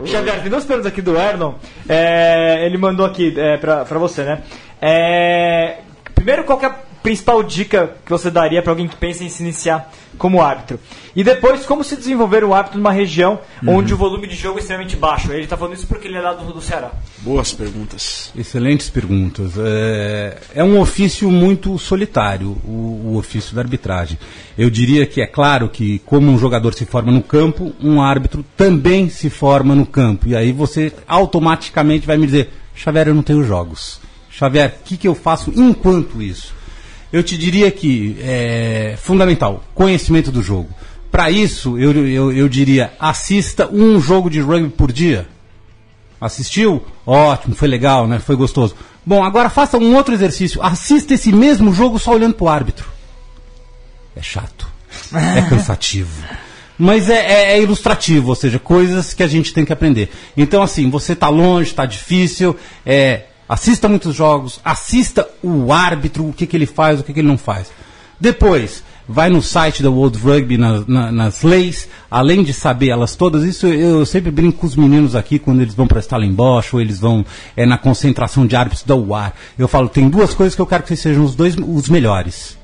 Xavier, tem duas perguntas aqui do Ernon. É, ele mandou aqui é, pra, pra você, né? É, primeiro, qual que é a principal dica que você daria pra alguém que pensa em se iniciar como árbitro? E depois, como se desenvolver o árbitro numa região onde o volume de jogo é extremamente baixo? Ele tá falando isso porque ele é lá do, do Ceará. Boas perguntas. Excelentes perguntas. É, é um ofício muito solitário, o, o ofício da arbitragem. Eu diria que é claro que, como um jogador se forma no campo, um árbitro também se forma no campo. E aí você automaticamente vai me dizer: Xavier, eu não tenho jogos. Xavier, o que, que eu faço enquanto isso? Eu te diria que é fundamental conhecimento do jogo. Para isso, eu, eu, eu diria: assista um jogo de rugby por dia. Assistiu? Ótimo, foi legal, né? Foi gostoso. Bom, agora faça um outro exercício. Assista esse mesmo jogo só olhando pro árbitro. É chato. É cansativo. Mas é, é- é ilustrativo, ou seja, coisas que a gente tem que aprender. Então, assim, você tá longe, tá difícil, é, assista muitos jogos, assista o árbitro, o que, que ele faz, o que, que ele não faz. Depois, vai no site da World Rugby, na- na- nas leis, além de saber elas todas, isso eu sempre brinco com os meninos aqui quando eles vão para Stellenbosch ou eles vão é, na concentração de árbitros da UAR. Eu falo, tem duas coisas que eu quero que vocês sejam os dois os melhores.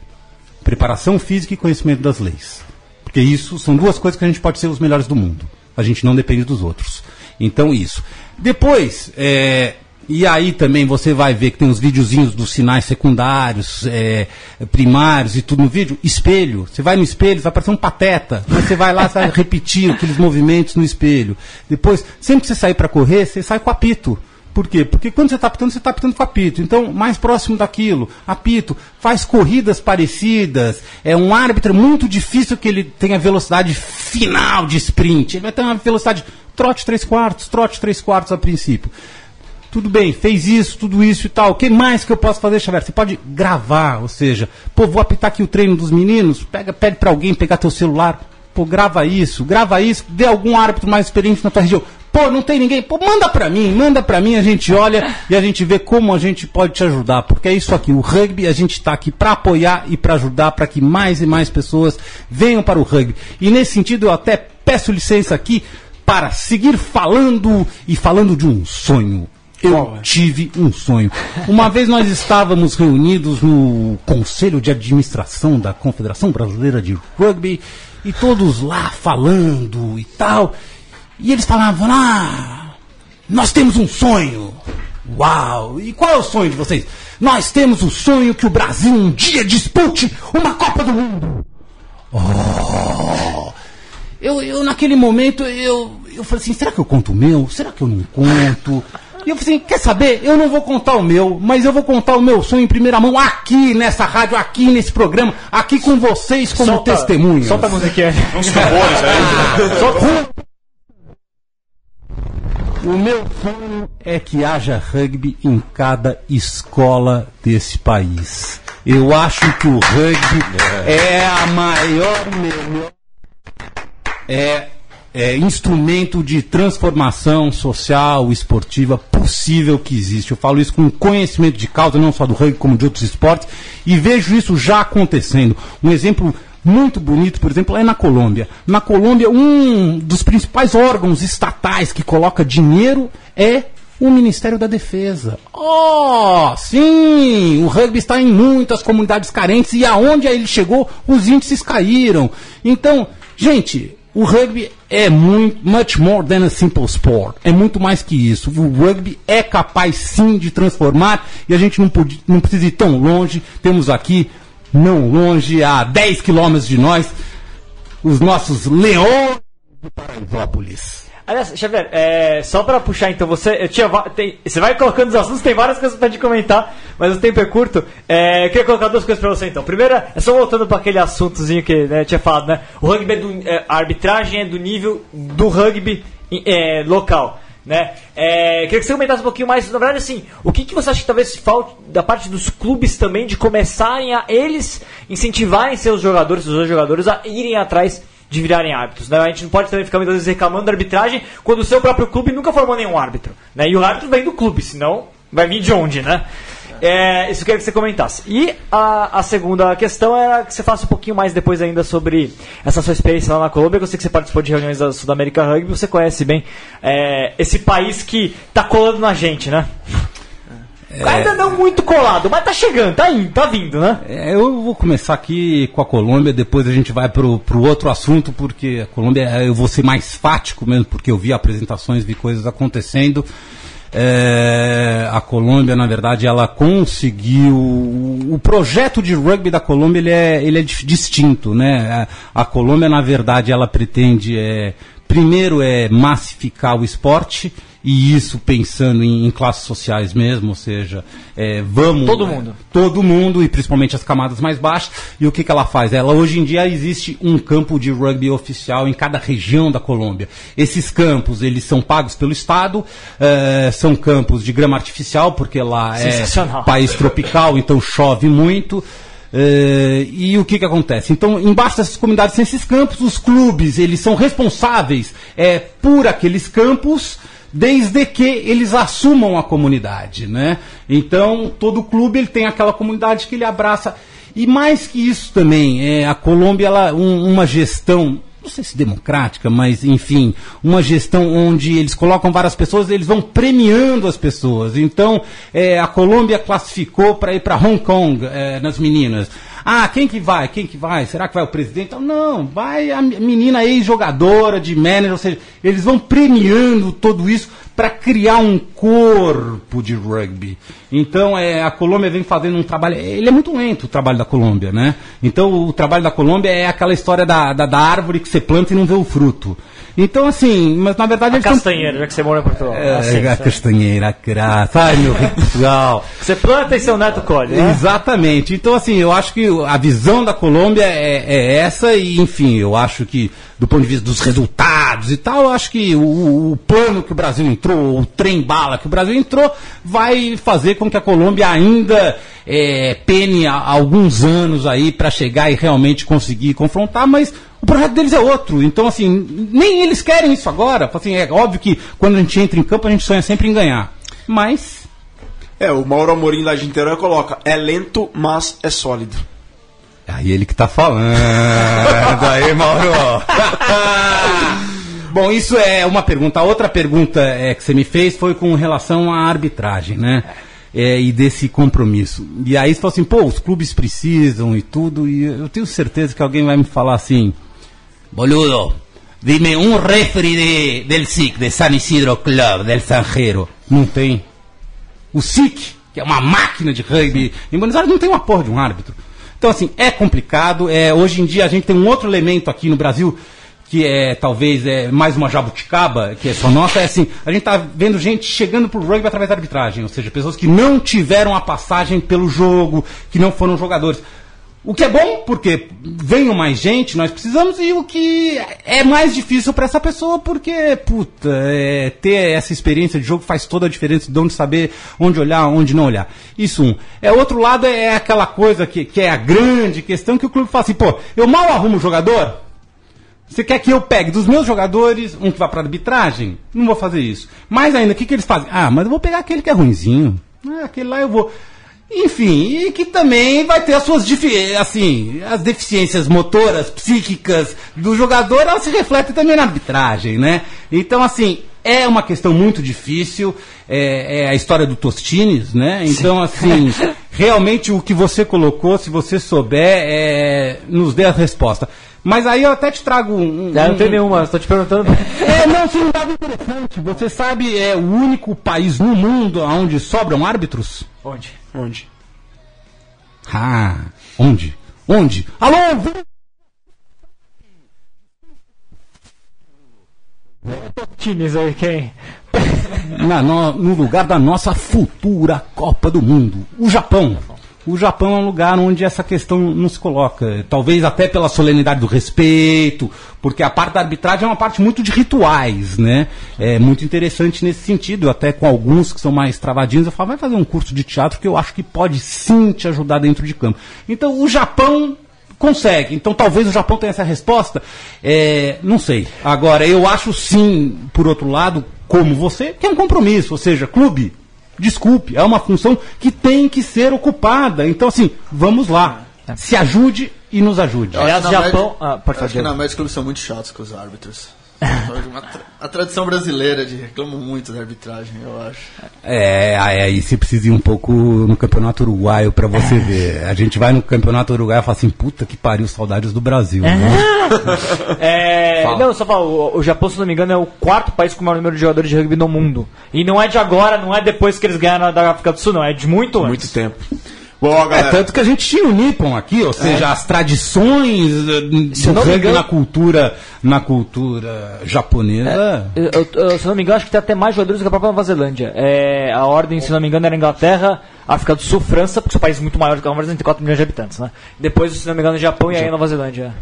Preparação física e conhecimento das leis. Porque isso são duas coisas que a gente pode ser os melhores do mundo. A gente não depende dos outros. Então, isso. Depois, é, e aí também você vai ver que tem os videozinhos dos sinais secundários, é, primários e tudo no vídeo. Espelho. Você vai no espelho, vai parecer um pateta. Mas você vai lá, você vai repetir aqueles movimentos no espelho. Depois, sempre que você sair para correr, você sai com apito. Por quê? Porque quando você está apitando, você está apitando com apito. Então, mais próximo daquilo, apito, faz corridas parecidas. É um árbitro muito difícil que ele tenha velocidade final de sprint. Ele vai ter uma velocidade trote 3 quartos, trote 3 quartos a princípio. Tudo bem, fez isso, tudo isso e tal. O que mais que eu posso fazer, Xavier? Você pode gravar, ou seja, pô, vou apitar aqui o treino dos meninos, pega, pede para alguém pegar teu celular, pô, grava isso, grava isso, dê algum árbitro mais experiente na tua região. Pô, não tem ninguém, pô, manda pra mim, manda pra mim, a gente olha e a gente vê como a gente pode te ajudar, porque é isso aqui, o rugby, a gente tá aqui pra apoiar e pra ajudar para que mais e mais pessoas venham para o rugby. E nesse sentido eu até peço licença aqui para seguir falando e falando de um sonho. Eu tive um sonho. Uma vez nós estávamos reunidos no Conselho de Administração da Confederação Brasileira de Rugby e todos lá falando e tal. E eles falavam: Ah, nós temos um sonho. Uau! E qual é o sonho de vocês? Nós temos o sonho que o Brasil um dia dispute uma Copa do Mundo. Oh! Eu, eu naquele momento, eu, eu falei assim, será que eu conto o meu? Será que eu não conto? E eu falei assim, quer saber? Eu não vou contar o meu, mas eu vou contar o meu sonho em primeira mão aqui nessa rádio, aqui nesse programa, aqui com vocês como Solta- testemunhas. Solta a musiquinha. Uns tambores aí. Solta- O meu sonho é que haja rugby em cada escola desse país. Eu acho que o rugby é a maior, melhor é, é instrumento de transformação social, esportiva possível que existe. Eu falo isso com conhecimento de causa, não só do rugby, como de outros esportes, e vejo isso já acontecendo. Um exemplo muito bonito, por exemplo, é na Colômbia. Na Colômbia, um dos principais órgãos estatais que coloca dinheiro é o Ministério da Defesa. Oh, sim! O rugby está em muitas comunidades carentes e aonde ele chegou, os índices caíram. Então, gente, o rugby é muito, much more than a simple sport. É muito mais que isso. O rugby é capaz sim de transformar e a gente não, pode, não precisa ir tão longe. Temos aqui, não longe, a 10 quilômetros de nós, os nossos leões de Paraisópolis. Aliás, Xavier, é, só pra puxar então, você, tinha, tem, você vai colocando os assuntos, tem várias coisas pra te comentar, mas o tempo é curto. É, queria colocar duas coisas pra você então. Primeira, é só voltando pra aquele assuntozinho que né, tinha falado, né? O rugby é do, é, a arbitragem é do nível do rugby é, local. Né? É, queria que você comentasse um pouquinho mais, na verdade, assim, o que, que você acha que talvez falte da parte dos clubes também de começarem a eles incentivarem seus jogadores, seus jogadores a irem atrás de virarem árbitros. Né? A gente não pode também ficar muitas vezes reclamando da arbitragem quando o seu próprio clube nunca formou nenhum árbitro. Né? E o árbitro vem do clube, senão vai vir de onde, né? É, isso eu queria que você comentasse. E a, a segunda questão era que você falasse um pouquinho mais depois ainda sobre essa sua experiência lá na Colômbia. Eu sei que você participou de reuniões da Sudamérica Rugby, você conhece bem é, esse país que tá colando na gente, né? Ainda não muito colado, mas tá chegando, tá indo, tá vindo, né? É, eu vou começar aqui com a Colômbia, depois a gente vai pro, pro outro assunto, porque a Colômbia é, eu vou ser mais fático mesmo, porque eu vi apresentações, vi coisas acontecendo. É, a Colômbia, na verdade, ela conseguiu. O projeto de rugby da Colômbia ele é, ele é distinto, né? A, a Colômbia, na verdade, ela pretende é, primeiro é massificar o esporte e isso pensando em, em classes sociais mesmo, ou seja, é, vamos Todo mundo. todo mundo e principalmente as camadas mais baixas. E o que, que ela faz? Ela hoje em dia existe um campo de rugby oficial em cada região da Colômbia. Esses campos eles são pagos pelo estado, eh, são campos de grama artificial porque lá é país tropical, então chove muito. Eh, e o que, que acontece? Então, embaixo dessas comunidades, esses campos, os clubes eles são responsáveis eh, por aqueles campos desde que eles assumam a comunidade, né? Então todo clube ele tem aquela comunidade que ele abraça e mais que isso também, é, a Colômbia ela um- uma gestão não sei se democrática, mas enfim, uma gestão onde eles colocam várias pessoas, eles vão premiando as pessoas. Então, é, a Colômbia classificou para ir para Hong Kong é, nas meninas. Ah, quem que vai? Quem que vai? Será que vai o presidente? Então, não, vai a me- menina ex-jogadora de manager, ou seja, eles vão premiando tudo isso para criar um corpo de rugby. Então, é, a Colômbia vem fazendo um trabalho. Ele é muito lento o trabalho da Colômbia, né? Então, o trabalho da Colômbia é aquela história da, da, da árvore que você planta e não vê o fruto. Então, assim, mas na verdade A castanheira, já que você mora em Portugal. É, Assim, a castanheira, a graça. Ai, meu rico Portugal. Você planta e seu neto colhe, né? Exatamente. Então, assim, eu acho que a visão da Colômbia é, é essa e, enfim, eu acho que, do ponto de vista dos resultados e tal, acho que o, o plano que o Brasil entrou, o trem-bala que o Brasil entrou, vai fazer com que a Colômbia ainda é, pene a- alguns anos aí para chegar e realmente conseguir confrontar, mas o projeto deles é outro. Então, assim, nem eles querem isso agora. Assim, é óbvio que quando a gente entra em campo, a gente sonha sempre em ganhar. Mas É, o Mauro Amorim de Niterói coloca: é lento, mas é sólido. Aí ele que tá falando. Aí, Mauro. Bom, isso é uma pergunta. A outra pergunta é, que você me fez foi com relação à arbitragem, né? É, e desse compromisso. E aí você falou assim, pô, os clubes precisam e tudo, e eu tenho certeza que alguém vai me falar assim, boludo, dime um referee de, del SIC, de San Isidro Club, del Sanjero. Não tem. O SIC, que é uma máquina de rugby, em Buenos Aires não tem uma porra de um árbitro. Então, assim, é complicado. É, hoje em dia a gente tem um outro elemento aqui no Brasil que é talvez é mais uma jabuticaba, que é só nossa, é assim, a gente tá vendo gente chegando pro rugby através da arbitragem, ou seja, pessoas que não tiveram a passagem pelo jogo, que não foram jogadores. O que é bom, porque venham mais gente, nós precisamos, e o que é mais difícil para essa pessoa, porque, puta, é, ter essa experiência de jogo faz toda a diferença de onde saber, onde olhar, onde não olhar. Isso um. É, outro lado é aquela coisa que, que é a grande questão que o clube fala assim, pô, eu mal arrumo jogador, você quer que eu pegue dos meus jogadores um que vá para arbitragem? Não vou fazer isso. Mais ainda, o que, que eles fazem? Ah, mas eu vou pegar aquele que é ruinzinho. Ah, aquele lá eu vou. Enfim, e que também vai ter as suas defi- assim, as deficiências motoras, psíquicas do jogador, elas se refletem também na arbitragem, né? Então, assim, é uma questão muito difícil, é, é a história do Tostines, né? Então, assim, realmente o que você colocou, se você souber, é, nos dê a resposta. Mas aí eu até te trago um. Ah, não um- tem nenhuma, estou te perguntando. é, não, sim, um dado interessante. Você sabe, é o único país no mundo onde sobram árbitros? Onde? Onde? Ah, onde? Onde? Alô, vem- Tines aí, quem? na, no, no lugar da nossa futura Copa do Mundo, o Japão. O Japão é um lugar onde essa questão não se coloca. Talvez até pela solenidade do respeito, porque a parte da arbitragem é uma parte muito de rituais, né? É muito interessante nesse sentido. Eu até com alguns que são mais travadinhos, eu falo, vai fazer um curso de teatro que eu acho que pode sim te ajudar dentro de campo. Então o Japão consegue. Então talvez o Japão tenha essa resposta. É, não sei. Agora, eu acho sim, por outro lado, como você, que é um compromisso. Ou seja, clube, desculpe, é uma função que tem que ser ocupada. Então, assim, vamos lá. Se ajude e nos ajude. Aliás, Japão. média- Ah, pode Acho que fazer. na média os clubes são muito chatos com os árbitros. Uma tra- a tradição brasileira de reclamam muito da arbitragem, eu acho. É, aí você precisa ir um pouco no campeonato uruguaio pra você ver. A gente vai no campeonato uruguaio e fala assim, puta que pariu, saudades do Brasil. né? É, não, só falar, o, o Japão, se não me engano, é o quarto país com o maior número de jogadores de rugby no mundo. E não é de agora, não é depois que eles ganharam da África do Sul, não, é de muito antes. Muito tempo. Bom, ó, É galera. tanto que a gente tinha o Nippon aqui, ou seja, as tradições eh, Se do não me engano- na cultura, na cultura japonesa. Eu- eu- eu, se não me engano, acho que tem até mais jogadores do que a própria Nova Zelândia. É, a ordem, se não me engano, era Inglaterra, África do Sul, França, porque são países muito maiores, que a Nova Zelândia tem 4 milhões de habitantes, né? Depois, se não me engano, Japão e aí Nova Zelândia.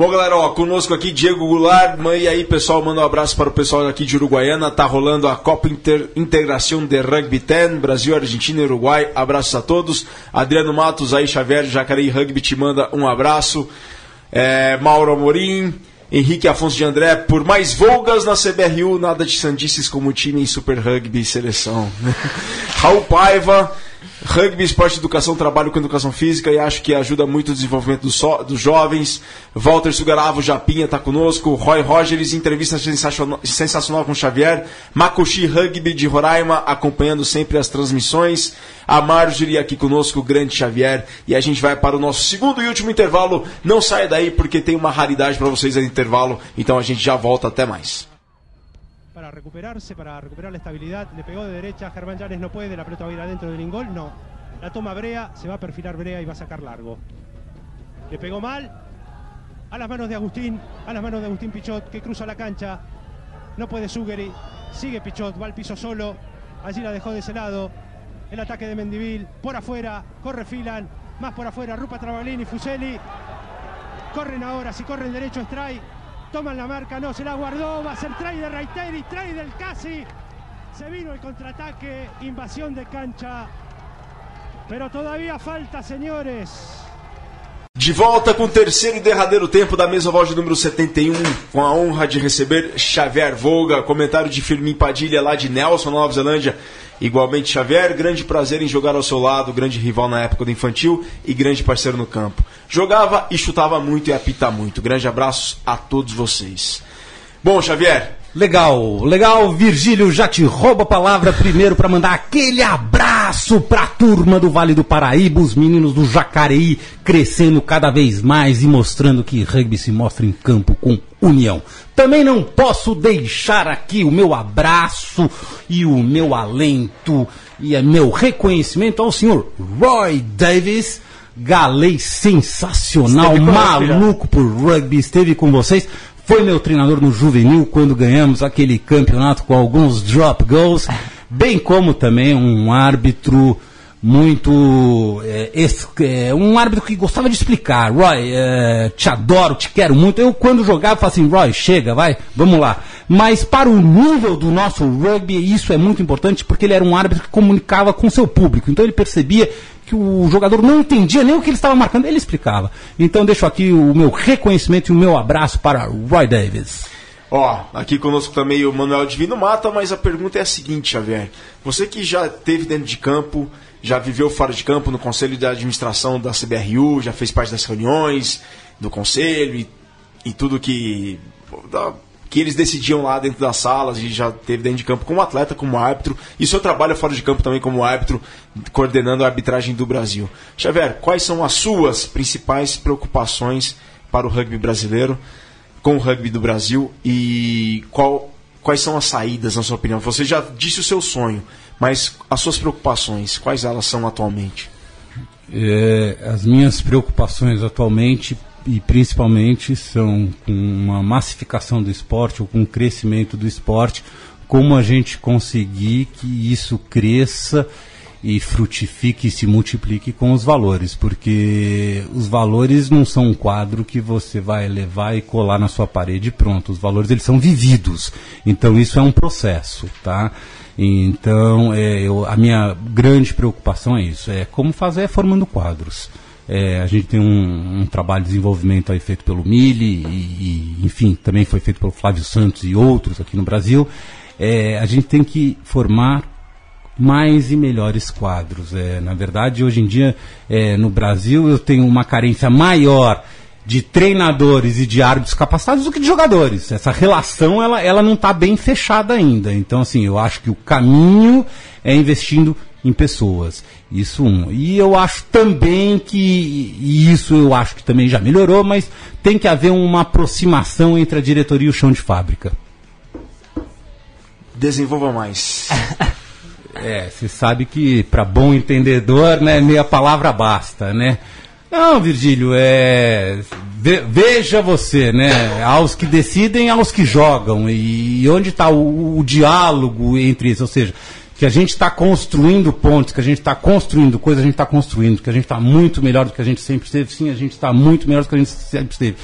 Bom, galera, ó, conosco aqui Diego Goulart. E aí, pessoal, manda um abraço para o pessoal aqui de Uruguaiana. Tá rolando a Copa Inter Integração de Rugby 10, Brasil, Argentina e Uruguai. Abraços a todos. Adriano Matos, aí, Xavier, Jacareí Rugby te manda um abraço. É, Mauro Amorim, Henrique Afonso de André, por mais volgas na CBRU, nada de sandices como time em Super Rugby e seleção. Raul Paiva, Rugby, esporte, educação, trabalho com educação física e acho que ajuda muito o desenvolvimento dos, so- dos jovens. Walter Sugaravo, Japinha, está conosco. Roy Rogers, entrevista sensacional, sensacional com Xavier. Makushi Rugby de Roraima, acompanhando sempre as transmissões. A Marjorie aqui conosco, o grande Xavier. E a gente vai para o nosso segundo e último intervalo. Não saia daí porque tem uma raridade para vocês no intervalo. Então a gente já volta. Até mais. Para recuperarse, para recuperar la estabilidad. Le pegó de derecha, Germán Llanes no puede, la pelota va a ir adentro del ingol, no. La toma Brea, se va a perfilar Brea y va a sacar largo. Le pegó mal, a las manos de Agustín, a las manos de Agustín Pichot, que cruza la cancha. No puede Sugeri, sigue Pichot, va al piso solo, allí la dejó de ese lado. El ataque de Mendivil, por afuera, corre Filan, más por afuera, Rupa Travaglini, Fuseli. Corren ahora, si corren derecho es try. Toman la marca, no, se la guardó. Va a ser try de Reiteri, try del Casi. Se vino el contraataque, invasión de cancha. Pero todavía falta, señores. De volta com o terceiro e derradeiro tempo da mesa oval de número 71, com a honra de receber Xavier Volga, comentário de Firmin Padilha lá de Nelson, Nova Zelândia. Igualmente, Xavier, grande prazer em jogar ao seu lado, grande rival na época do infantil e grande parceiro no campo. Jogava e chutava muito e apita muito. Grande abraço a todos vocês. Bom, Xavier, Legal, legal, Virgílio já te rouba a palavra primeiro para mandar aquele abraço pra turma do Vale do Paraíba, os meninos do Jacareí crescendo cada vez mais e mostrando que rugby se mostra em campo com união. Também não posso deixar aqui o meu abraço e o meu alento e o meu reconhecimento ao senhor Roy Davis, galês sensacional, maluco por rugby, esteve com vocês. foi meu treinador no juvenil quando ganhamos aquele campeonato com alguns drop goals, bem como também um árbitro muito é, esse, é, um árbitro que gostava de explicar. Roy, é, te adoro, te quero muito. Eu quando jogava falava assim, Roy, chega, vai vamos lá, mas para o nível do nosso rugby, isso é muito importante porque ele era um árbitro que comunicava com seu público, então ele percebia que o jogador não entendia nem o que ele estava marcando, ele explicava. Então deixo aqui o meu reconhecimento e o meu abraço para Roy Davis. Ó, aqui conosco também o Manuel Divino Mata, mas a pergunta é a seguinte, Xavier. Você que já teve dentro de campo, já viveu fora de campo no conselho de administração da CBRU, já fez parte das reuniões do conselho e, e tudo que que eles decidiam lá dentro das salas e já teve dentro de campo como atleta, como árbitro, e seu trabalho fora de campo também como árbitro, coordenando a arbitragem do Brasil. Xavier, quais são as suas principais preocupações para o rugby brasileiro? com o rugby do Brasil e qual, quais são as saídas, na sua opinião? Você já disse o seu sonho, mas as suas preocupações, quais elas são atualmente? É, as minhas preocupações atualmente e principalmente são com uma massificação do esporte ou com o crescimento do esporte, como a gente conseguir que isso cresça e frutifique e se multiplique com os valores, porque os valores não são um quadro que você vai levar e colar na sua parede pronto. Os valores eles são vividos. Então isso é um processo, tá? Então é, eu, a minha grande preocupação é isso, é como fazer formando quadros. É, a gente tem um, um, trabalho de desenvolvimento aí feito pelo Mili e, e, enfim, também foi feito pelo Flávio Santos e outros aqui no Brasil. É, a gente tem que formar mais e melhores quadros. É, na verdade, hoje em dia, é, no Brasil, eu tenho uma carência maior de treinadores e de árbitros capacitados do que de jogadores. Essa relação ela, ela não está bem fechada ainda. Então, assim, eu acho que o caminho é investindo em pessoas. Isso um. E eu acho também que, e isso eu acho que também já melhorou, mas tem que haver uma aproximação entre a diretoria e o chão de fábrica. Desenvolva mais. É, você sabe que para bom entendedor, né, meia palavra basta, né? Não, Virgílio, é. Ve, veja você, né? Aos que decidem, aos que jogam. E, onde está o, o, diálogo entre isso? Ou seja, que a gente está construindo pontos, que a gente está construindo coisas, a gente está construindo, que a gente está muito melhor do que a gente sempre esteve. Sim, a gente está muito melhor do que a gente sempre esteve.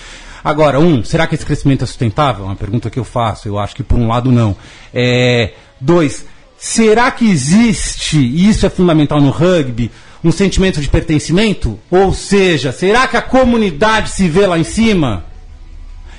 Agora, um, será que esse crescimento é sustentável? É uma pergunta que eu faço. Eu acho que por um lado não. É, dois, Será que existe, e isso é fundamental no rugby, um sentimento de pertencimento? Ou seja, será que a comunidade se vê lá em cima?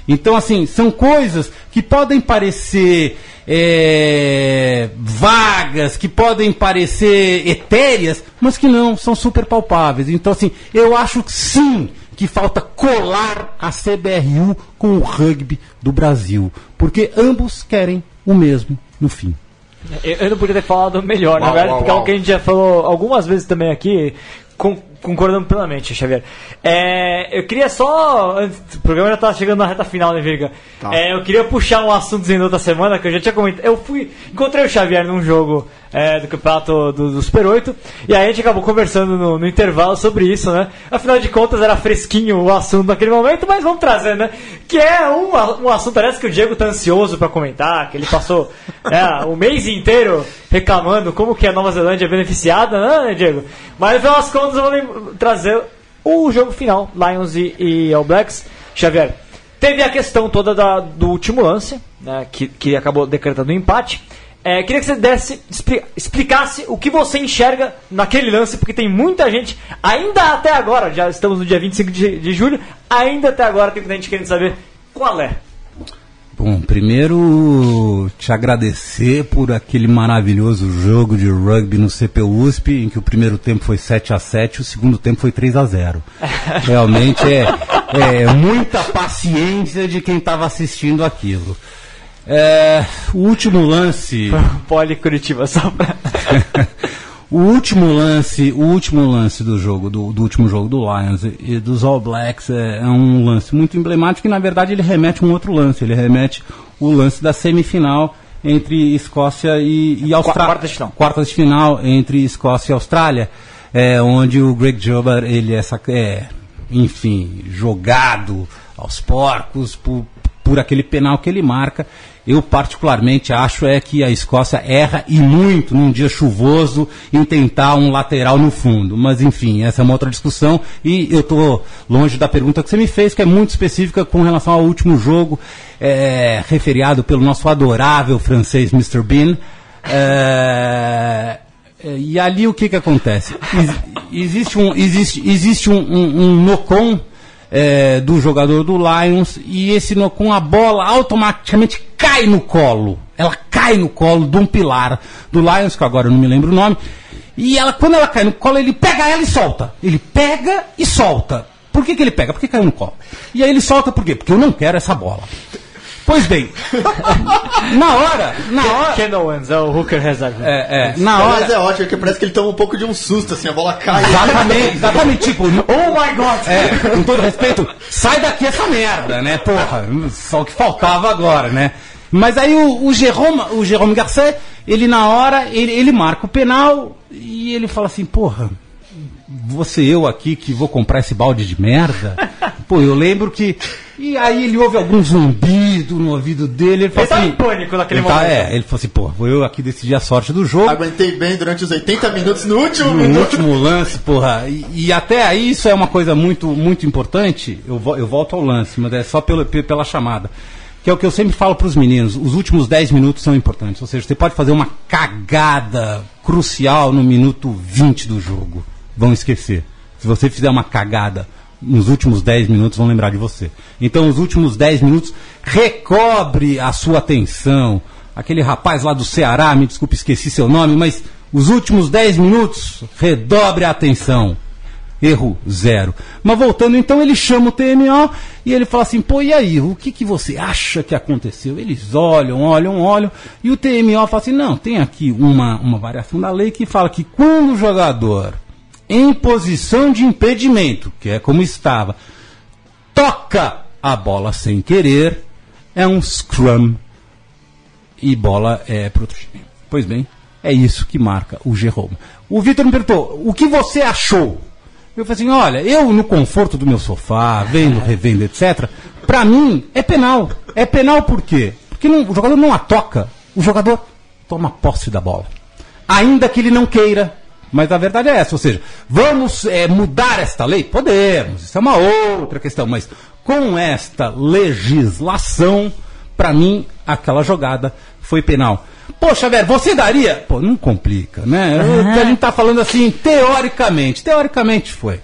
Então, assim, são coisas que podem parecer é, vagas, que podem parecer etéreas, mas que não, são super palpáveis. Então, assim, eu acho sim que falta colar a CBRU com o rugby do Brasil, porque ambos querem o mesmo no fim. Eu, eu não podia ter falado melhor, uau, na verdade, uau, porque uau. é algo que a gente já falou algumas vezes também aqui, com, concordando plenamente, Xavier. É, eu queria só. O programa já está chegando na reta final, né, Virga? Tá. É, eu queria puxar um assunto da outra semana que eu já tinha comentado. Eu fui. Encontrei o Xavier num jogo é, do campeonato do, do, Super 8 e aí a gente acabou conversando no, no, intervalo sobre isso, né? Afinal de contas era fresquinho o assunto naquele momento, mas vamos trazer, né? Que é um, um assunto, parece que o Diego tá ansioso para comentar, que ele passou é, o mês inteiro reclamando como que a Nova Zelândia é beneficiada, né, Diego? Mas no final contas eu vou trazer o jogo final, Lions e, e All Blacks. Xavier, teve a questão toda da, do último lance, né, que, que acabou decretando um empate. É, queria que você desse, explicasse o que você enxerga naquele lance, porque tem muita gente, ainda até agora, já estamos no dia 25 de, de julho, ainda até agora tem muita gente querendo saber qual é. Bom, primeiro te agradecer por aquele maravilhoso jogo de rugby no CPUSP, em que o primeiro tempo foi 7 a 7 o segundo tempo foi 3 a 0 Realmente é, é muita paciência de quem estava assistindo aquilo. É, o último lance. Poli Curitiba, só pra. o último lance, o último lance do jogo, do, do último jogo do Lions e dos All Blacks é, é, um lance muito emblemático e na verdade ele remete a um outro lance. Ele remete o lance da semifinal entre Escócia e, e Austrália. Quartas de final. Quartas de final entre Escócia e Austrália, é, onde o Greg Jobber, ele é, é enfim, jogado aos porcos por por aquele penal que ele marca. Eu particularmente acho é que a Escócia erra e muito num dia chuvoso em tentar um lateral no fundo. Mas enfim, essa é uma outra discussão e eu estou longe da pergunta que você me fez, que é muito específica com relação ao último jogo, é, referiado pelo nosso adorável francês Mr. Bean. É, é, e ali o que, que acontece? Ex- existe um, existe, existe um, um, um nocon é, do jogador do Lions e esse nocon, a bola automaticamente cai no colo. Ela cai no colo de um pilar do Lions, que agora eu não me lembro o nome. E ela, quando ela cai no colo, ele pega ela e solta. Ele pega e solta. Por que, que ele pega? Porque caiu no colo. E aí ele solta por quê? Porque eu não quero essa bola. Pois bem, na hora, na hora. Kendall Wins, é o Hooker reserva. É, é, na Mas hora. é ótimo, porque parece que ele toma um pouco de um susto, assim, a bola cai. Exatamente, exatamente, tipo, Oh my god! é, com todo respeito, sai daqui essa merda, né, porra, só o que faltava agora, né. Mas aí o, o Jerome, o Jerome Garcet, ele na hora, ele, ele marca o penal e ele fala assim, porra, você eu aqui que vou comprar esse balde de merda? Pô, eu lembro que. E aí ele ouve algum zumbido no ouvido dele. Ele, fala Ele tá assim, em pânico naquele ele tá- momento. é, ele falou assim, pô, vou eu aqui decidir a sorte do jogo. Aguentei bem durante os 80 minutos no último No minuto. último lance, porra. E, e até aí isso é uma coisa muito, muito importante. Eu, vo- eu volto ao lance, mas é só pela, pe- pela chamada. Que é o que eu sempre falo para os meninos. Os últimos 10 minutos são importantes. Ou seja, você pode fazer uma cagada crucial no minuto 20 do jogo. Vão esquecer. Se você fizer uma cagada nos últimos 10 minutos, vão lembrar de você. Então, os últimos 10 minutos, recobre a sua atenção. Aquele rapaz lá do Ceará, me desculpe, esqueci seu nome, mas os últimos 10 minutos, redobre a atenção. Erro zero. Mas voltando, então, ele chama o TMO e ele fala assim: pô, e aí, o que, que você acha que aconteceu? Eles olham, olham, olham, e o TMO fala assim: não, tem aqui uma, uma variação da lei que fala que quando o jogador, em posição de impedimento, que é como estava, toca a bola sem querer, é um scrum e bola é pro outro time. Pois bem, é isso que marca o Jerome. O Vitor me perguntou: o que você achou? Eu falei assim: olha, eu no conforto do meu sofá, vendo, revendo, etc., pra mim é penal. É penal por quê? Porque não- o jogador não a toca, o jogador toma posse da bola. Ainda que ele não queira. Mas a verdade é essa, ou seja, vamos é, mudar esta lei? Podemos, isso é uma outra questão, mas com esta legislação, para mim, aquela jogada foi penal. Poxa, velho, você daria? Pô, não complica, né? A gente tá falando assim, teoricamente. Teoricamente foi.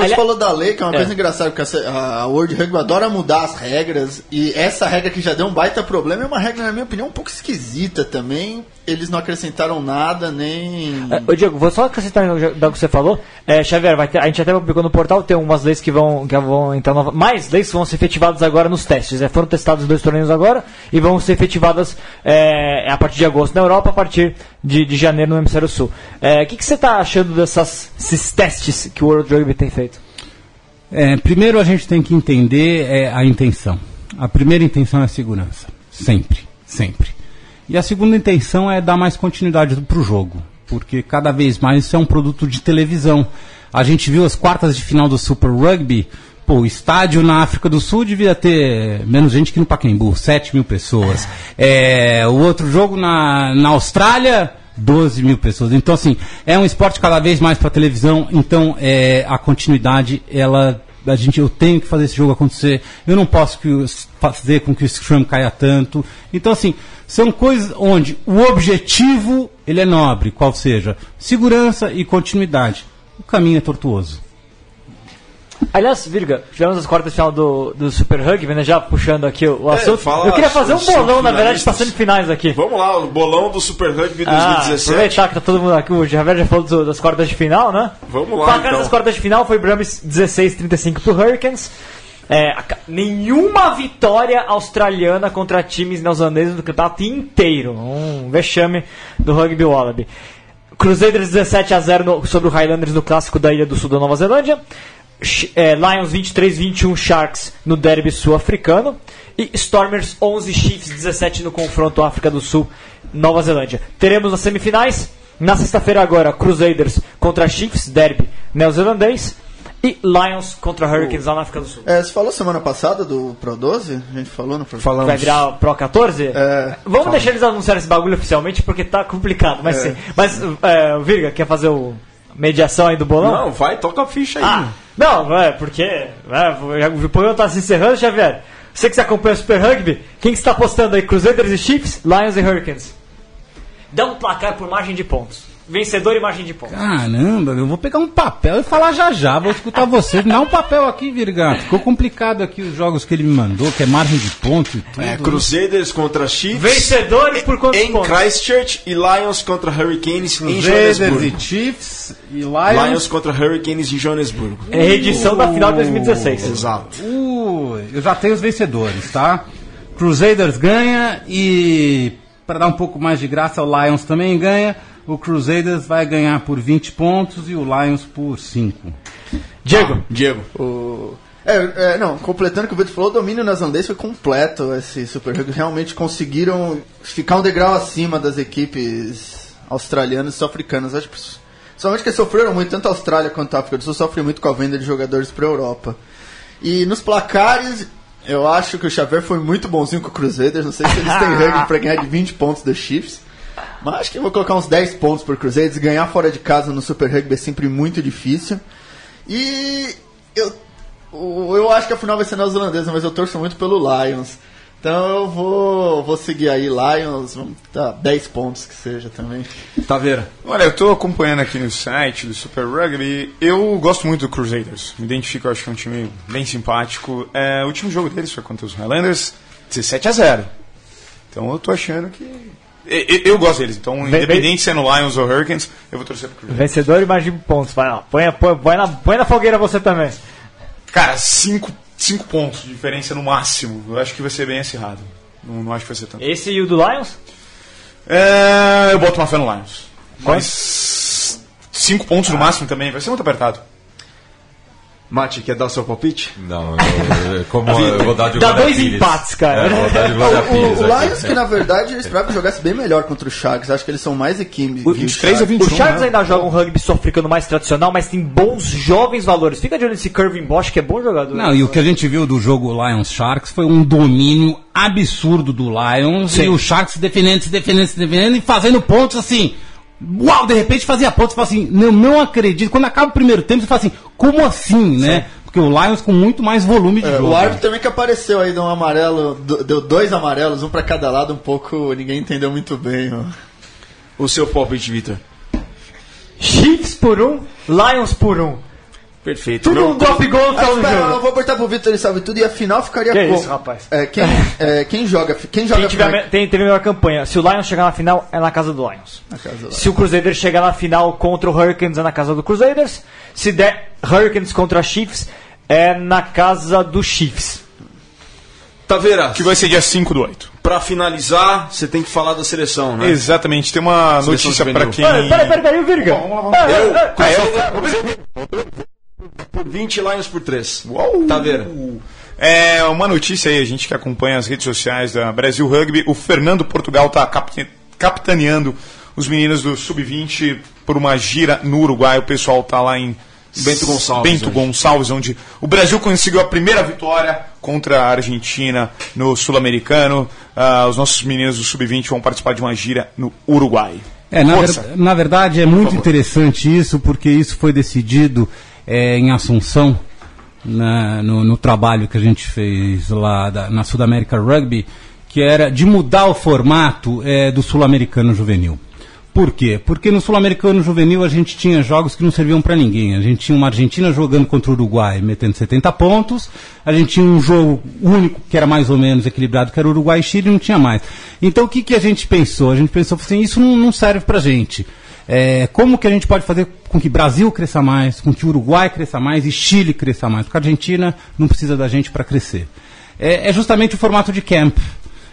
O que você falou da lei, que é uma É. coisa engraçada, porque a World Rugby adora mudar as regras, e essa regra que já deu um baita problema é uma regra, na minha opinião, um pouco esquisita também. Eles não acrescentaram nada, nem. É, Ô Diego, vou só acrescentar no que você falou. É, Xavier, ter- a gente até publicou no portal, tem umas leis que vão, que vão entrar nova, mais leis que vão ser efetivadas agora nos testes. É, foram testados os dois torneios agora e vão ser efetivadas é, a partir de agosto na Europa, a partir de, de janeiro no Hemisfério Sul. É, O que, que você está achando desses testes que o World Rugby tem feito? É, primeiro a gente tem que entender é, a intenção. A primeira intenção é a segurança. Sempre, sempre. E a segunda intenção é dar mais continuidade para o jogo. Porque cada vez mais isso é um produto de televisão. A gente viu as quartas de final do Super Rugby. Pô, estádio na África do Sul devia ter menos gente que no Pacaembu, 7 mil pessoas. É, o outro jogo na, na Austrália, 12 mil pessoas. Então, assim, é um esporte cada vez mais para televisão. Então, é, a continuidade, ela. A gente, eu tenho que fazer esse jogo acontecer. Eu não posso que, fazer com que o Scrum caia tanto. Então, assim, são coisas onde o objetivo ele é nobre, qual seja segurança e continuidade. O caminho é tortuoso. Aliás, Virga, tivemos as quartas de final do, do Super Rugby, né? Já puxando aqui o, o É, assunto. Eu queria fazer um bolão, na verdade, passando finais aqui. Vamos lá, o bolão do Super Rugby Ah, 2017. aproveitar que tá todo mundo aqui, o Javier já falou do- das quartas de final, né? Vamos lá, Placar então. das quartas de final foi Brahms 16-35 pro Hurricanes. É, nenhuma vitória australiana contra times neozelandeses no campeonato inteiro. Um vexame do Rugby Wallaby. Crusaders 17 a 0 no- sobre o Highlanders no clássico da Ilha do Sul da Nova Zelândia. É, Lions 23-21 Sharks no derby sul-africano. E Stormers 11 Chiefs 17 no confronto África do Sul Nova Zelândia. Teremos as semifinais. Na sexta-feira agora, Crusaders contra Chiefs, derby neozelandês. e Lions contra Hurricanes lá na África do Sul. É, você falou semana passada do Pro 12? A gente falou no Pro Falamos. Vai virar Pro 14? É, Vamos deixar eles anunciarem esse bagulho oficialmente porque tá complicado, mas sim. Mas, é, Virga, quer fazer o mediação aí do bolão? Não, vai, toca a ficha aí. Ah, não, é, porque é, o programa tá se encerrando, Xavier. Você que se acompanha o Super Rugby, quem que está apostando aí? Crusaders e Chiefs, Lions e Hurricanes. Dá um placar por margem de pontos. Vencedor e margem de pontos. Caramba, eu vou pegar um papel e falar já já, vou escutar você. Me dá um papel aqui, Virga. Ficou complicado aqui os jogos que ele me mandou, que é margem de ponto e tudo. É, Crusaders contra Chiefs. Vencedor e por quantos em pontos? Christchurch e Lions contra Hurricanes em Crusaders Joanesburgo. e Chiefs e Lions. Lions contra Hurricanes em Joanesburgo. É reedição da final de 2016. Exato. Uh, eu já tenho os vencedores, tá? Crusaders ganha e para dar um pouco mais de graça, o Lions também ganha. O Crusaders vai ganhar por 20 pontos e o Lions por 5. Diego. Diego. O... É, é, não, completando o que o Vitor falou, o domínio neozelandês foi completo esse Super Rugby. Realmente conseguiram ficar um degrau acima das equipes australianas e sul-africanas. Acho que, somente que sofreram muito, tanto a Austrália quanto a África do Sul sofrem muito com a venda de jogadores para a Europa. E nos placares, eu acho que o Xavier foi muito bonzinho com o Crusaders. Não sei se eles têm rugby para ganhar de 20 pontos dos Chiefs. Mas acho que vou colocar uns 10 pontos por Crusaders. Ganhar fora de casa no Super Rugby é sempre muito difícil. E eu, eu acho que a final vai ser neozelandesa, mas eu torço muito pelo Lions. Então eu vou, vou seguir aí, Lions, vamos dar 10 pontos que seja também. Taveira. Olha, eu tô acompanhando aqui no site do Super Rugby. Eu gosto muito do Crusaders. Me identifico, acho que é um time bem simpático. É, o último jogo deles foi contra os Highlanders, 17 a 0. Então eu tô achando que. Eu, gosto deles, então Vem- independente sendo Lions ou Hurricanes, eu vou torcer pro Crusaders. Vencedor e margem de pontos. Vai lá. Põe, põe, põe, na, põe na fogueira você também. Cara, 5 pontos de diferença no máximo. Eu acho que vai ser bem acirrado. Não, não acho que vai ser tanto. Esse e o do Lions? É, eu boto uma fé no Lions. Mas 5 pontos no máximo também, vai ser muito apertado. Mate, quer dar o seu palpite? Não, eu, eu- como eu vou dar de Dá dois Pires. empates, cara. É, vou dar de O, Pires o aqui. Lions, que na verdade eu esperava que jogasse bem melhor contra o Sharks. Acho que eles são mais equipe. que o 23 a Sharks. 21. O Sharks né? ainda joga um rugby sul-africano mais tradicional, mas tem bons jovens valores. Fica de olho nesse Curvin Bosch, que é bom jogador. Não, e o que a gente viu do jogo Lions Sharks foi um domínio absurdo do Lions Sim. e o Sharks defendendo, se defendendo, se defendendo e fazendo pontos assim. Uau, de repente fazia pontos, você fala assim, não, não acredito. Quando acaba o primeiro tempo, você fala assim, como assim, né? Porque o Lions com muito mais volume de É, jogo. o árbitro também que apareceu aí, deu um amarelo, deu dois amarelos, um pra cada lado, um pouco, ninguém entendeu muito bem. ó. O seu palpite, Vitor. Chiefs por um, Lions por um. Perfeito. Tudo Meu- um no Ah, final do espera, eu jogo. vou apertar pro Vitor, ele sabe tudo, e a final ficaria Que como? isso, rapaz? É, quem, é, quem joga, quem joga Quem tiver, final me- tem, teve a melhor campanha. Se o Lions chegar na final, é na casa do Lions. na casa do Se o Crusaders chegar na final contra o Hurricanes, é na casa do Crusaders. Se der Hurricanes contra Chiefs, é na casa do Chiefs. Taveira, Que vai ser dia 5 do 8. pra finalizar, você tem que falar da seleção, né? Exatamente, tem uma Seleção notícia para quem. Peraí, peraí, peraí, peraí, Virga. Vamos lá, vamos Ah, Eu, ah, por 20 Lions por 3. Uau! Taveira. É uma notícia aí, a gente que acompanha as redes sociais da Brasil Rugby, o Fernando Portugal está capitaneando os meninos do Sub-20 por uma gira no Uruguai. O pessoal tá lá em Bento Gonçalves, Bento hoje. Gonçalves, onde o Brasil conseguiu a primeira vitória contra a Argentina no Sul-Americano. Ah, os nossos meninos do Sub-20 vão participar de uma gira no Uruguai. É, na, ver- na verdade é muito interessante isso, porque isso foi decidido é, em Assunção, na- no, no trabalho que a gente fez lá da- na Sudamérica Rugby, que era de mudar o formato é, do Sul-Americano Juvenil. Por quê? Porque no Sul-Americano Juvenil a gente tinha jogos que não serviam para ninguém. A gente tinha uma Argentina jogando contra o Uruguai, metendo 70 pontos. A gente tinha um jogo único que era mais ou menos equilibrado, que era Uruguai e Chile, não tinha mais. Então o que, que a gente pensou? A gente pensou assim, isso não, não serve pra gente. É, como que a gente pode fazer com que Brasil cresça mais, com que Uruguai cresça mais e Chile cresça mais? Porque a Argentina não precisa da gente para crescer. É, é justamente o formato de camp.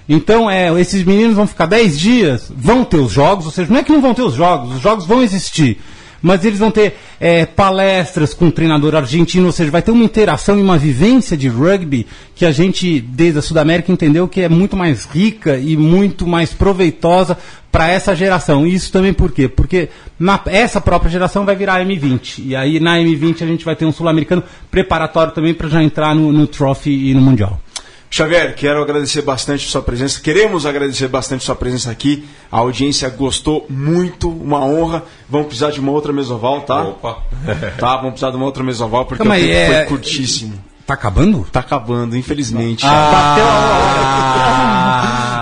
Então, é, esses meninos vão ficar 10 dias, vão ter os jogos, ou seja, não é que não vão ter os jogos, os jogos vão existir. mas eles vão ter é, palestras com o treinador argentino, ou seja, vai ter uma interação e uma vivência de rugby que a gente, desde a Sudamérica, entendeu que é muito mais rica e muito mais proveitosa para essa geração. Isso também por quê? Porque na, essa própria geração vai virar M20. E aí na M20 a gente vai ter um sul-americano preparatório também para já entrar no, no Trophy e no Mundial. Xavier, quero agradecer bastante sua presença. Queremos agradecer bastante sua presença aqui. A audiência gostou muito, uma honra. Vamos precisar de uma outra mesoval, tá? Opa. Tá, vamos precisar de uma outra mesoval porque Calma o aí, tempo é- foi curtíssimo. Tá acabando? Tá acabando, infelizmente. Ah,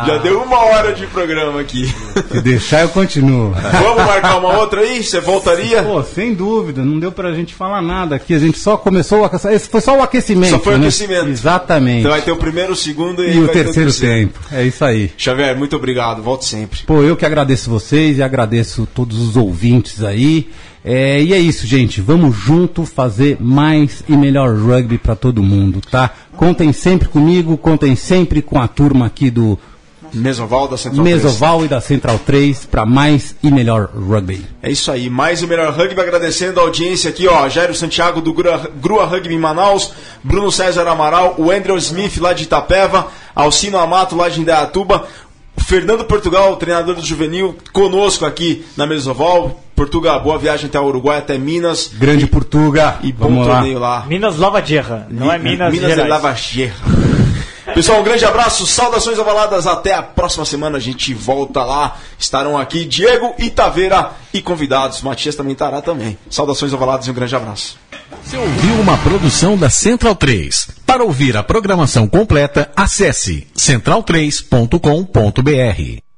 Já deu uma hora de programa aqui. Se deixar, eu continuo. Vamos marcar uma outra aí? Você voltaria? Pô, sem dúvida, não deu pra gente falar nada aqui. A gente só começou o aquecimento. Esse foi só o aquecimento. Só foi o né? aquecimento. Exatamente. Então vai ter o primeiro, o segundo e, E o vai ter terceiro tempo. É isso aí. Xavier, muito obrigado. Volte sempre. Pô, eu que agradeço vocês e agradeço todos os ouvintes aí. É, e é isso, gente. Vamos junto fazer mais e melhor rugby pra todo mundo, tá? Contem sempre comigo, contem sempre com a turma aqui do Mesoval da Central 3. Mesoval e da Central 3 pra mais e melhor rugby. É isso aí, mais o melhor rugby, agradecendo a audiência aqui, ó, Jairo Santiago do Grua, Grua Rugby em Manaus, Bruno César Amaral, o Andrew Smith lá de Itapeva, Alcino Amato lá de Indaiatuba, Fernando Portugal, treinador do Juvenil, conosco aqui na Mesoval. Portugal, boa viagem até o Uruguai, até Minas. Grande Portuga. E bom Vamos lá. torneio lá. Minas Lava Gerra, não é Minas, Minas de Gerais. Lava Gerra. Pessoal, um grande abraço, saudações ovaladas, até a próxima semana, a gente volta lá, estarão aqui Diego e Taveira e convidados, Matias também estará também. Saudações ovaladas e um grande abraço. Você ouviu uma produção da Central 3. Para ouvir a programação completa, acesse central3.com.br.